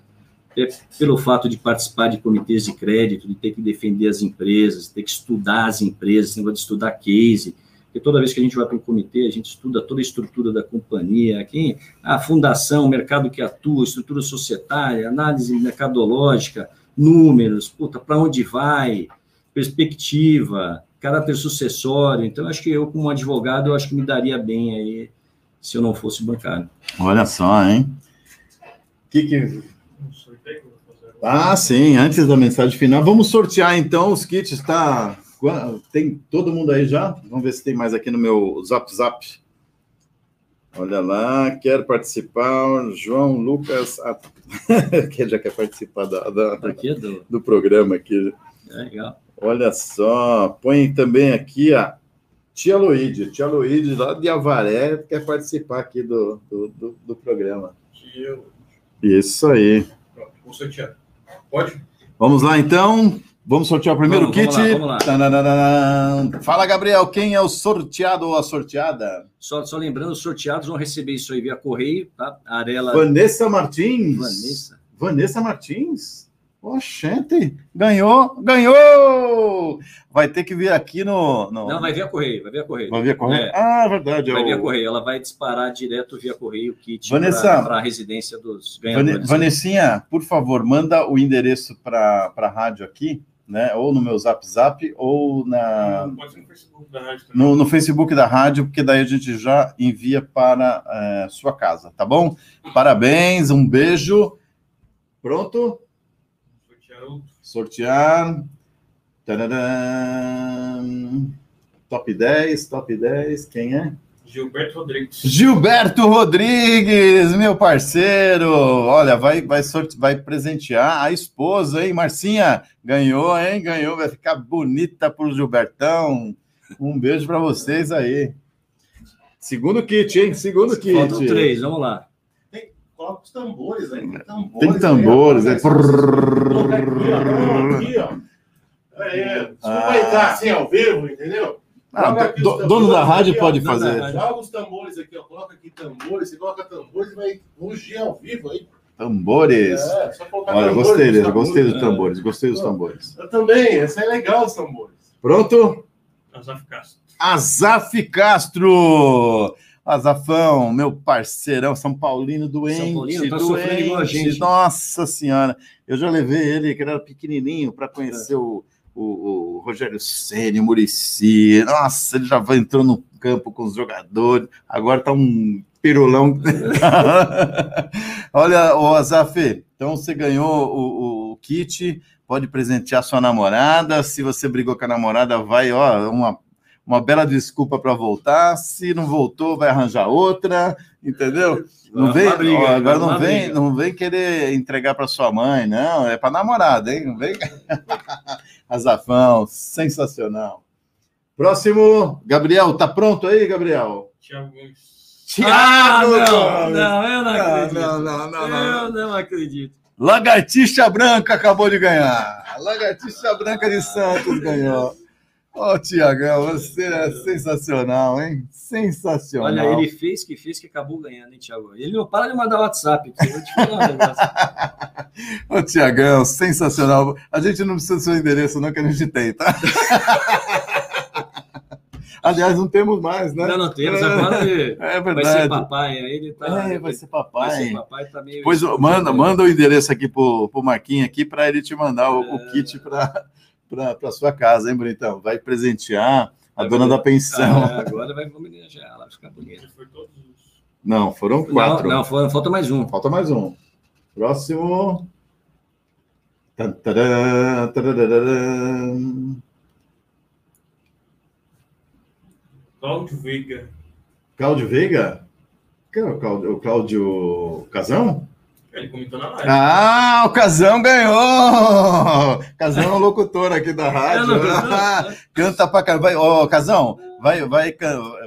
é pelo fato de participar de comitês de crédito, de ter que defender as empresas, ter que estudar as empresas, negócio de estudar case, porque toda vez que a gente vai para o comitê, a gente estuda toda a estrutura da companhia, quem, a fundação, o mercado que atua, estrutura societária, análise mercadológica, números, puta, para onde vai, perspectiva, caráter sucessório. Então, acho que eu, como advogado, eu acho que me daria bem aí se eu não fosse bancário. Olha só, hein? Que que... Ah, sim, antes da mensagem final. Vamos sortear então os kits, tá? Tem todo mundo aí já? Vamos ver se tem mais aqui no meu Zap Zap. Olha lá, quero participar. João Lucas, ah, que já quer participar da- da- Aqui do... do programa aqui. É legal. Olha só, põe também aqui a Tia Luíde. Tia Luíde, lá de Avaré, quer participar aqui do, do, do, do programa. Eu- Isso aí. Pronto, vou sortear. Pode? Vamos lá, então. Vamos sortear o primeiro Vamos, kit. vamos lá, vamos lá. Fala, Gabriel, quem é o sorteado ou a sorteada? Só, só lembrando, os sorteados vão receber isso aí via correio, tá? Arela Vanessa Martins. Vanessa. Vanessa Martins? Oxente, ganhou, ganhou! Vai ter que vir aqui no. no... Não, vai via correio, vai via correio. Vai via correio? É. Ah, verdade. Vai o- via correio, ela vai disparar direto via correio o kit para a residência dos Vane- ganhadores. Vanessinha, por favor, manda o endereço para a rádio aqui, né? Ou no meu Zap Zap, ou na, no Facebook da rádio no, no Facebook da rádio, porque daí a gente já envia para eh, sua casa, tá bom? Parabéns, um beijo. Pronto? Sortear. Sortear. Tararam. Top 10, top 10, quem é? Gilberto Rodrigues. Gilberto Rodrigues, meu parceiro. Olha, vai, vai, sorte... vai presentear a esposa, hein? Marcinha, ganhou, hein? Ganhou, vai ficar bonita pro Gilbertão. Um beijo para vocês aí. Segundo kit, hein? Segundo kit. Faltam três, vamos lá. Coloca os tambores aí. Tem tambores, Tem tambores, aí, é. aqui, ó. Aqui, ó. É, você não vai entrar assim ao vivo, entendeu? Ah, aqui do- tambores dono da aqui, rádio ó. pode fazer. rádio. Joga os tambores aqui, ó. Coloca aqui tambores, você coloca tambores e vai rugir ao vivo aí. Tambores. É, só colocar Olha, tambores, gostei os gostei dos tambores. tambores, gostei dos tambores. Eu também, esse é legal, os tambores. Pronto? Azaf Castro. Azaf Castro. Azafão, meu parceirão, São Paulino doente. São Paulino, tá sofrendo igual a gente. Nossa Senhora. Eu já levei ele, que ele era pequenininho, para conhecer o, o, o Rogério Ceni, o Murici. Nossa, ele já vai- entrou no campo com os jogadores. Agora tá um pirulão. Olha, o Azaf, então você ganhou o, o kit, pode presentear sua namorada. Se você brigou com a namorada, vai, ó, uma uma bela desculpa para voltar. Se não voltou, vai arranjar outra, entendeu? Não vem, Uma briga, ó, agora uma não vem, briga. não vem querer entregar para sua mãe, não. É para namorada, hein? Não vem. Azafão, sensacional. Próximo, Gabriel, tá pronto aí, Gabriel? Thiago Gomes. Ah, não, não, eu não Ah, acredito. não, não, não, não. Eu não acredito. Lagartixa Branca acabou de ganhar. Lagartixa Branca de Santos ganhou. Ô, Tiagão, você é sensacional, hein? Sensacional. Olha, ele fez que fez que acabou ganhando, hein, Thiago? Ele não para de mandar WhatsApp. Eu vou te falar um negócio. Ô, Tiagão, sensacional. A gente não precisa do seu endereço, não, que a gente tem, tá? Aliás, não temos mais, né? Não, não temos. Agora ele É vai ser verdade. papai. Aí ele tá. É, vai ser vai papai. ser papai, tá meio. Pois manda, manda o endereço aqui pro, pro Marquinhos aqui para ele te mandar o, o kit para para sua casa, hein, Bonitão? Vai presentear a Vai dona da pensão. Ah, agora vai homenagear ela, vai ficar os. Não, foram quatro. Não, não, foi- falta mais um. Falta mais um. Próximo. Cláudio Veiga. Cláudio Veiga? Quem é o Cláudio, o Cláudio Casão? Ele comentou na live. Ah, o Casão ganhou! Casão é o locutor aqui da rádio. Não- Canta pra caramba. Vai, Ô, Casão, vai, vai,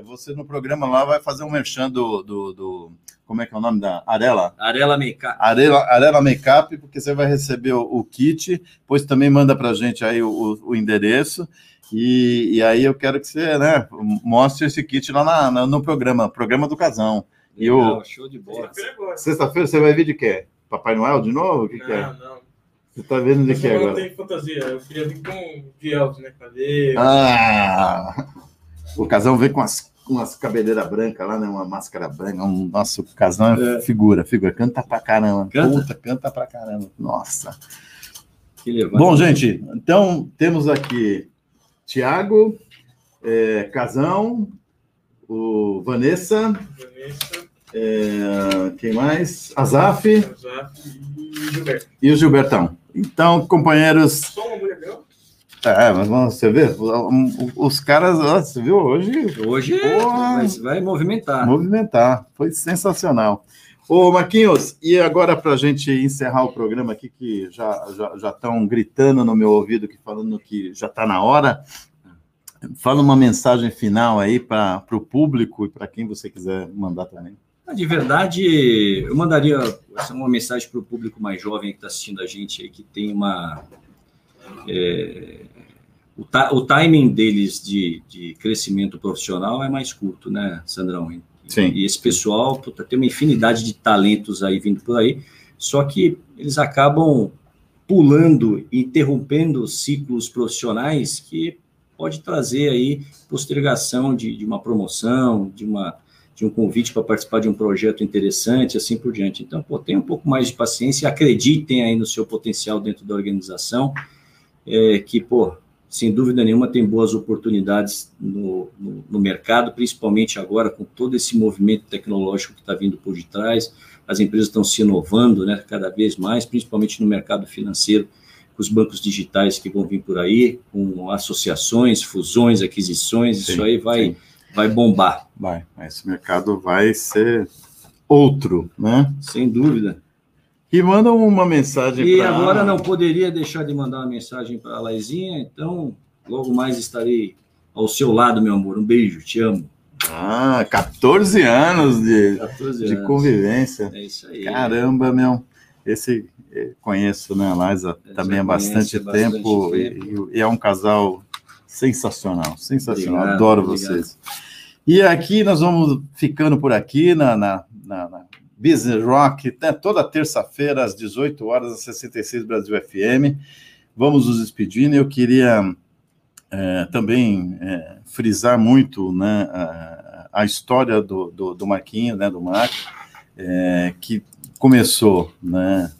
você no programa lá vai fazer um merchan do, do, do- como é que é o nome da Arela? Arela Meiká. Arela, Arela Makeup, porque você vai receber o, o kit, depois também manda pra gente aí o, o- o endereço. E, e aí eu quero que você né, mostre esse kit lá na- na- no programa, programa do Casão. E o- Legal, show de bola. Sexta-feira agora. Sexta-feira você vai ver de quê? Papai Noel de novo? O que, que é? Não, não. Você tá vendo de semana agora? tem fantasia. Eu queria vir com de Elton, né? Cadê? Ah! O casal vem com as com umas cabeleiras brancas lá, né? Uma máscara branca. Um, nossa, o casal é, figura, figura. Canta pra caramba. Canta? Puta, canta pra caramba. Nossa. Que levado. Bom, gente, então temos aqui Tiago, é, Casão, o Vanessa, Vanessa, é, quem mais? Azaf Zaf e Gilberto. e o Gilbertão. Então, companheiros, Só uma mulher é, mas vamos- você vê, os caras, você viu hoje, Hoje Porra. vai, vai movimentar. movimentar, foi sensacional. Ô, Marquinhos, e agora para a gente encerrar o programa aqui, que já já já estão gritando no meu ouvido, que falando que já está na hora, fala uma mensagem final aí para o público e para quem você quiser mandar também. Ah, De verdade, eu mandaria essa é uma mensagem para o público mais jovem que está assistindo a gente aí, que tem uma. é, o, o timing deles de, de crescimento profissional é mais curto, né, Sandrão? E, Sim. E esse pessoal puta, tem uma infinidade de talentos aí vindo por aí, só que eles acabam pulando, interrompendo ciclos profissionais que pode trazer aí postergação de, de uma promoção, de uma de um convite para participar de um projeto interessante, assim por diante. Então, pô, tenha um pouco mais de paciência, acreditem aí no seu potencial dentro da organização, é, que, pô, sem dúvida nenhuma tem boas oportunidades no, no, no mercado, principalmente agora com todo esse movimento tecnológico que está vindo por detrás, as empresas estão se inovando, né, cada vez mais, principalmente no mercado financeiro, com os bancos digitais que vão vir por aí, com associações, fusões, aquisições, Sim, isso aí vai, sim. Vai bombar. Vai, esse mercado vai ser outro, né? Sem dúvida. E manda uma mensagem E pra- agora não poderia deixar de mandar uma mensagem para a Laizinha, então logo mais estarei ao seu lado, meu amor. Um beijo, te amo. Ah, 14 anos de, 14 de anos. convivência. É isso aí. Caramba, meu. Esse eh, conheço, né, a Liza, Já também há bastante, bastante tempo, tempo. E, e é um casal sensacional, sensacional. Obrigado, Adoro obrigado. vocês. E aqui nós vamos ficando por aqui na, na, na- na Business Rock, né, toda terça-feira às 18 horas, às 66 Brasil FM. Vamos nos despedindo. Eu queria eh, também eh, frisar muito né, a, a história do, do, do Marquinho, né, do Marco, eh, que começou, né,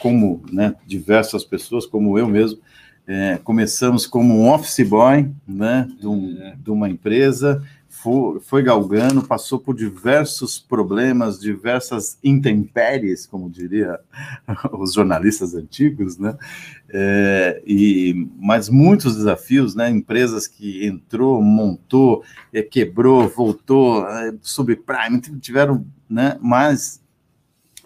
como né, diversas pessoas, como eu mesmo, eh, começamos como um office boy né, de, um- É. de uma empresa, foi, foi galgando, passou por diversos problemas, diversas intempéries, como diria os jornalistas antigos, né? É, e mas muitos desafios, né? Empresas que entrou, montou, eh, quebrou, voltou, eh, subprime, tiveram, né? Mas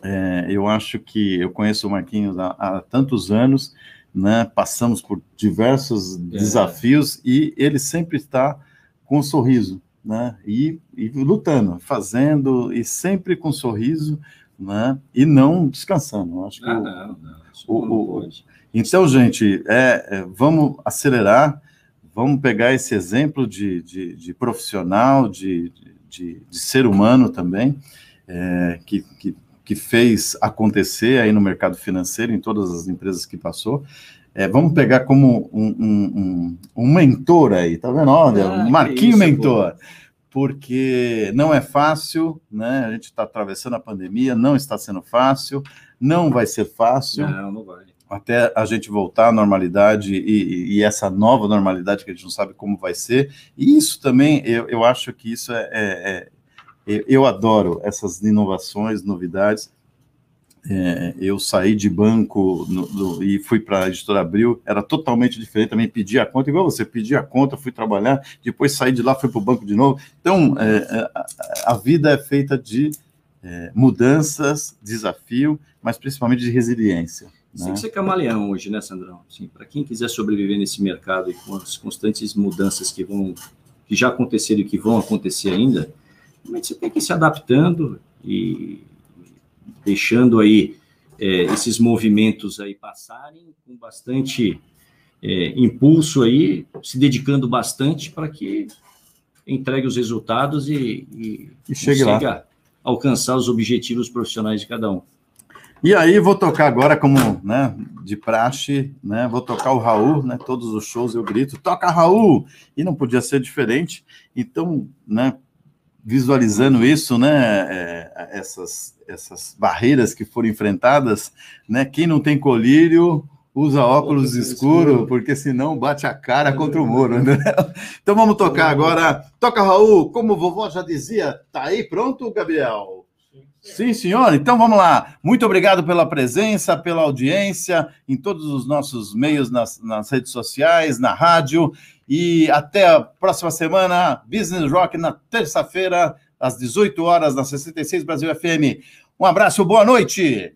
é, eu acho que eu conheço o Marquinhos há, há tantos anos, né? Passamos por diversos desafios e ele sempre está com um sorriso, né? E, e lutando, fazendo e sempre com um sorriso, né? E não descansando. Acho que Ah, o- não, não. Isso o- o- então, gente, é, é, vamos acelerar, vamos pegar esse exemplo de, de, de profissional, de, de, de ser humano também, é, que, que, que fez acontecer aí no mercado financeiro, em todas as empresas que passou. É, vamos pegar como um, um, um, um mentor aí, tá vendo? Olha, Ah, Marquinho isso, Mentor. Porque não é fácil, né? A gente está atravessando a pandemia, não está sendo fácil, não vai ser fácil Não, não vai. até a gente voltar à normalidade e, e essa nova normalidade que a gente não sabe como vai ser. E isso também, eu, eu acho que isso é, é- é- eu adoro essas inovações, novidades. É, eu saí de banco no- e fui para a editora Abril, era totalmente diferente. Também pedi a conta, igual você, pedi a conta, fui trabalhar, depois saí de lá, fui para o banco de novo. Então, é, é, a, a vida é feita de é, mudanças, desafio, mas principalmente de resiliência. Tem né? que ser camaleão hoje, né, Sandrão? Assim, para quem quiser sobreviver nesse mercado e com as constantes mudanças que vão, que já aconteceram e que vão acontecer ainda, você tem que ir se adaptando e deixando aí é, esses movimentos aí passarem com bastante é, impulso aí, se dedicando bastante para que entregue os resultados e, e E chegue lá. alcançar os objetivos profissionais de cada um. E aí vou tocar agora como, né, de praxe, né, vou tocar o Raul, né, todos os shows eu grito, toca Raul, e não podia ser diferente, então, né, visualizando isso, né, é, essas, essas barreiras que foram enfrentadas, né, quem não tem colírio usa óculos escuros, porque senão bate a cara contra o muro, né? Então vamos tocar agora, toca Raul, como vovó já dizia, tá aí pronto, Gabriel? Sim, senhor. Então vamos lá. Muito obrigado pela presença, pela audiência em todos os nossos meios, nas, nas redes sociais, na rádio. E até a próxima semana, Business Rock, na terça-feira, às 18 horas, na 66 Brasil FM. Um abraço, boa noite.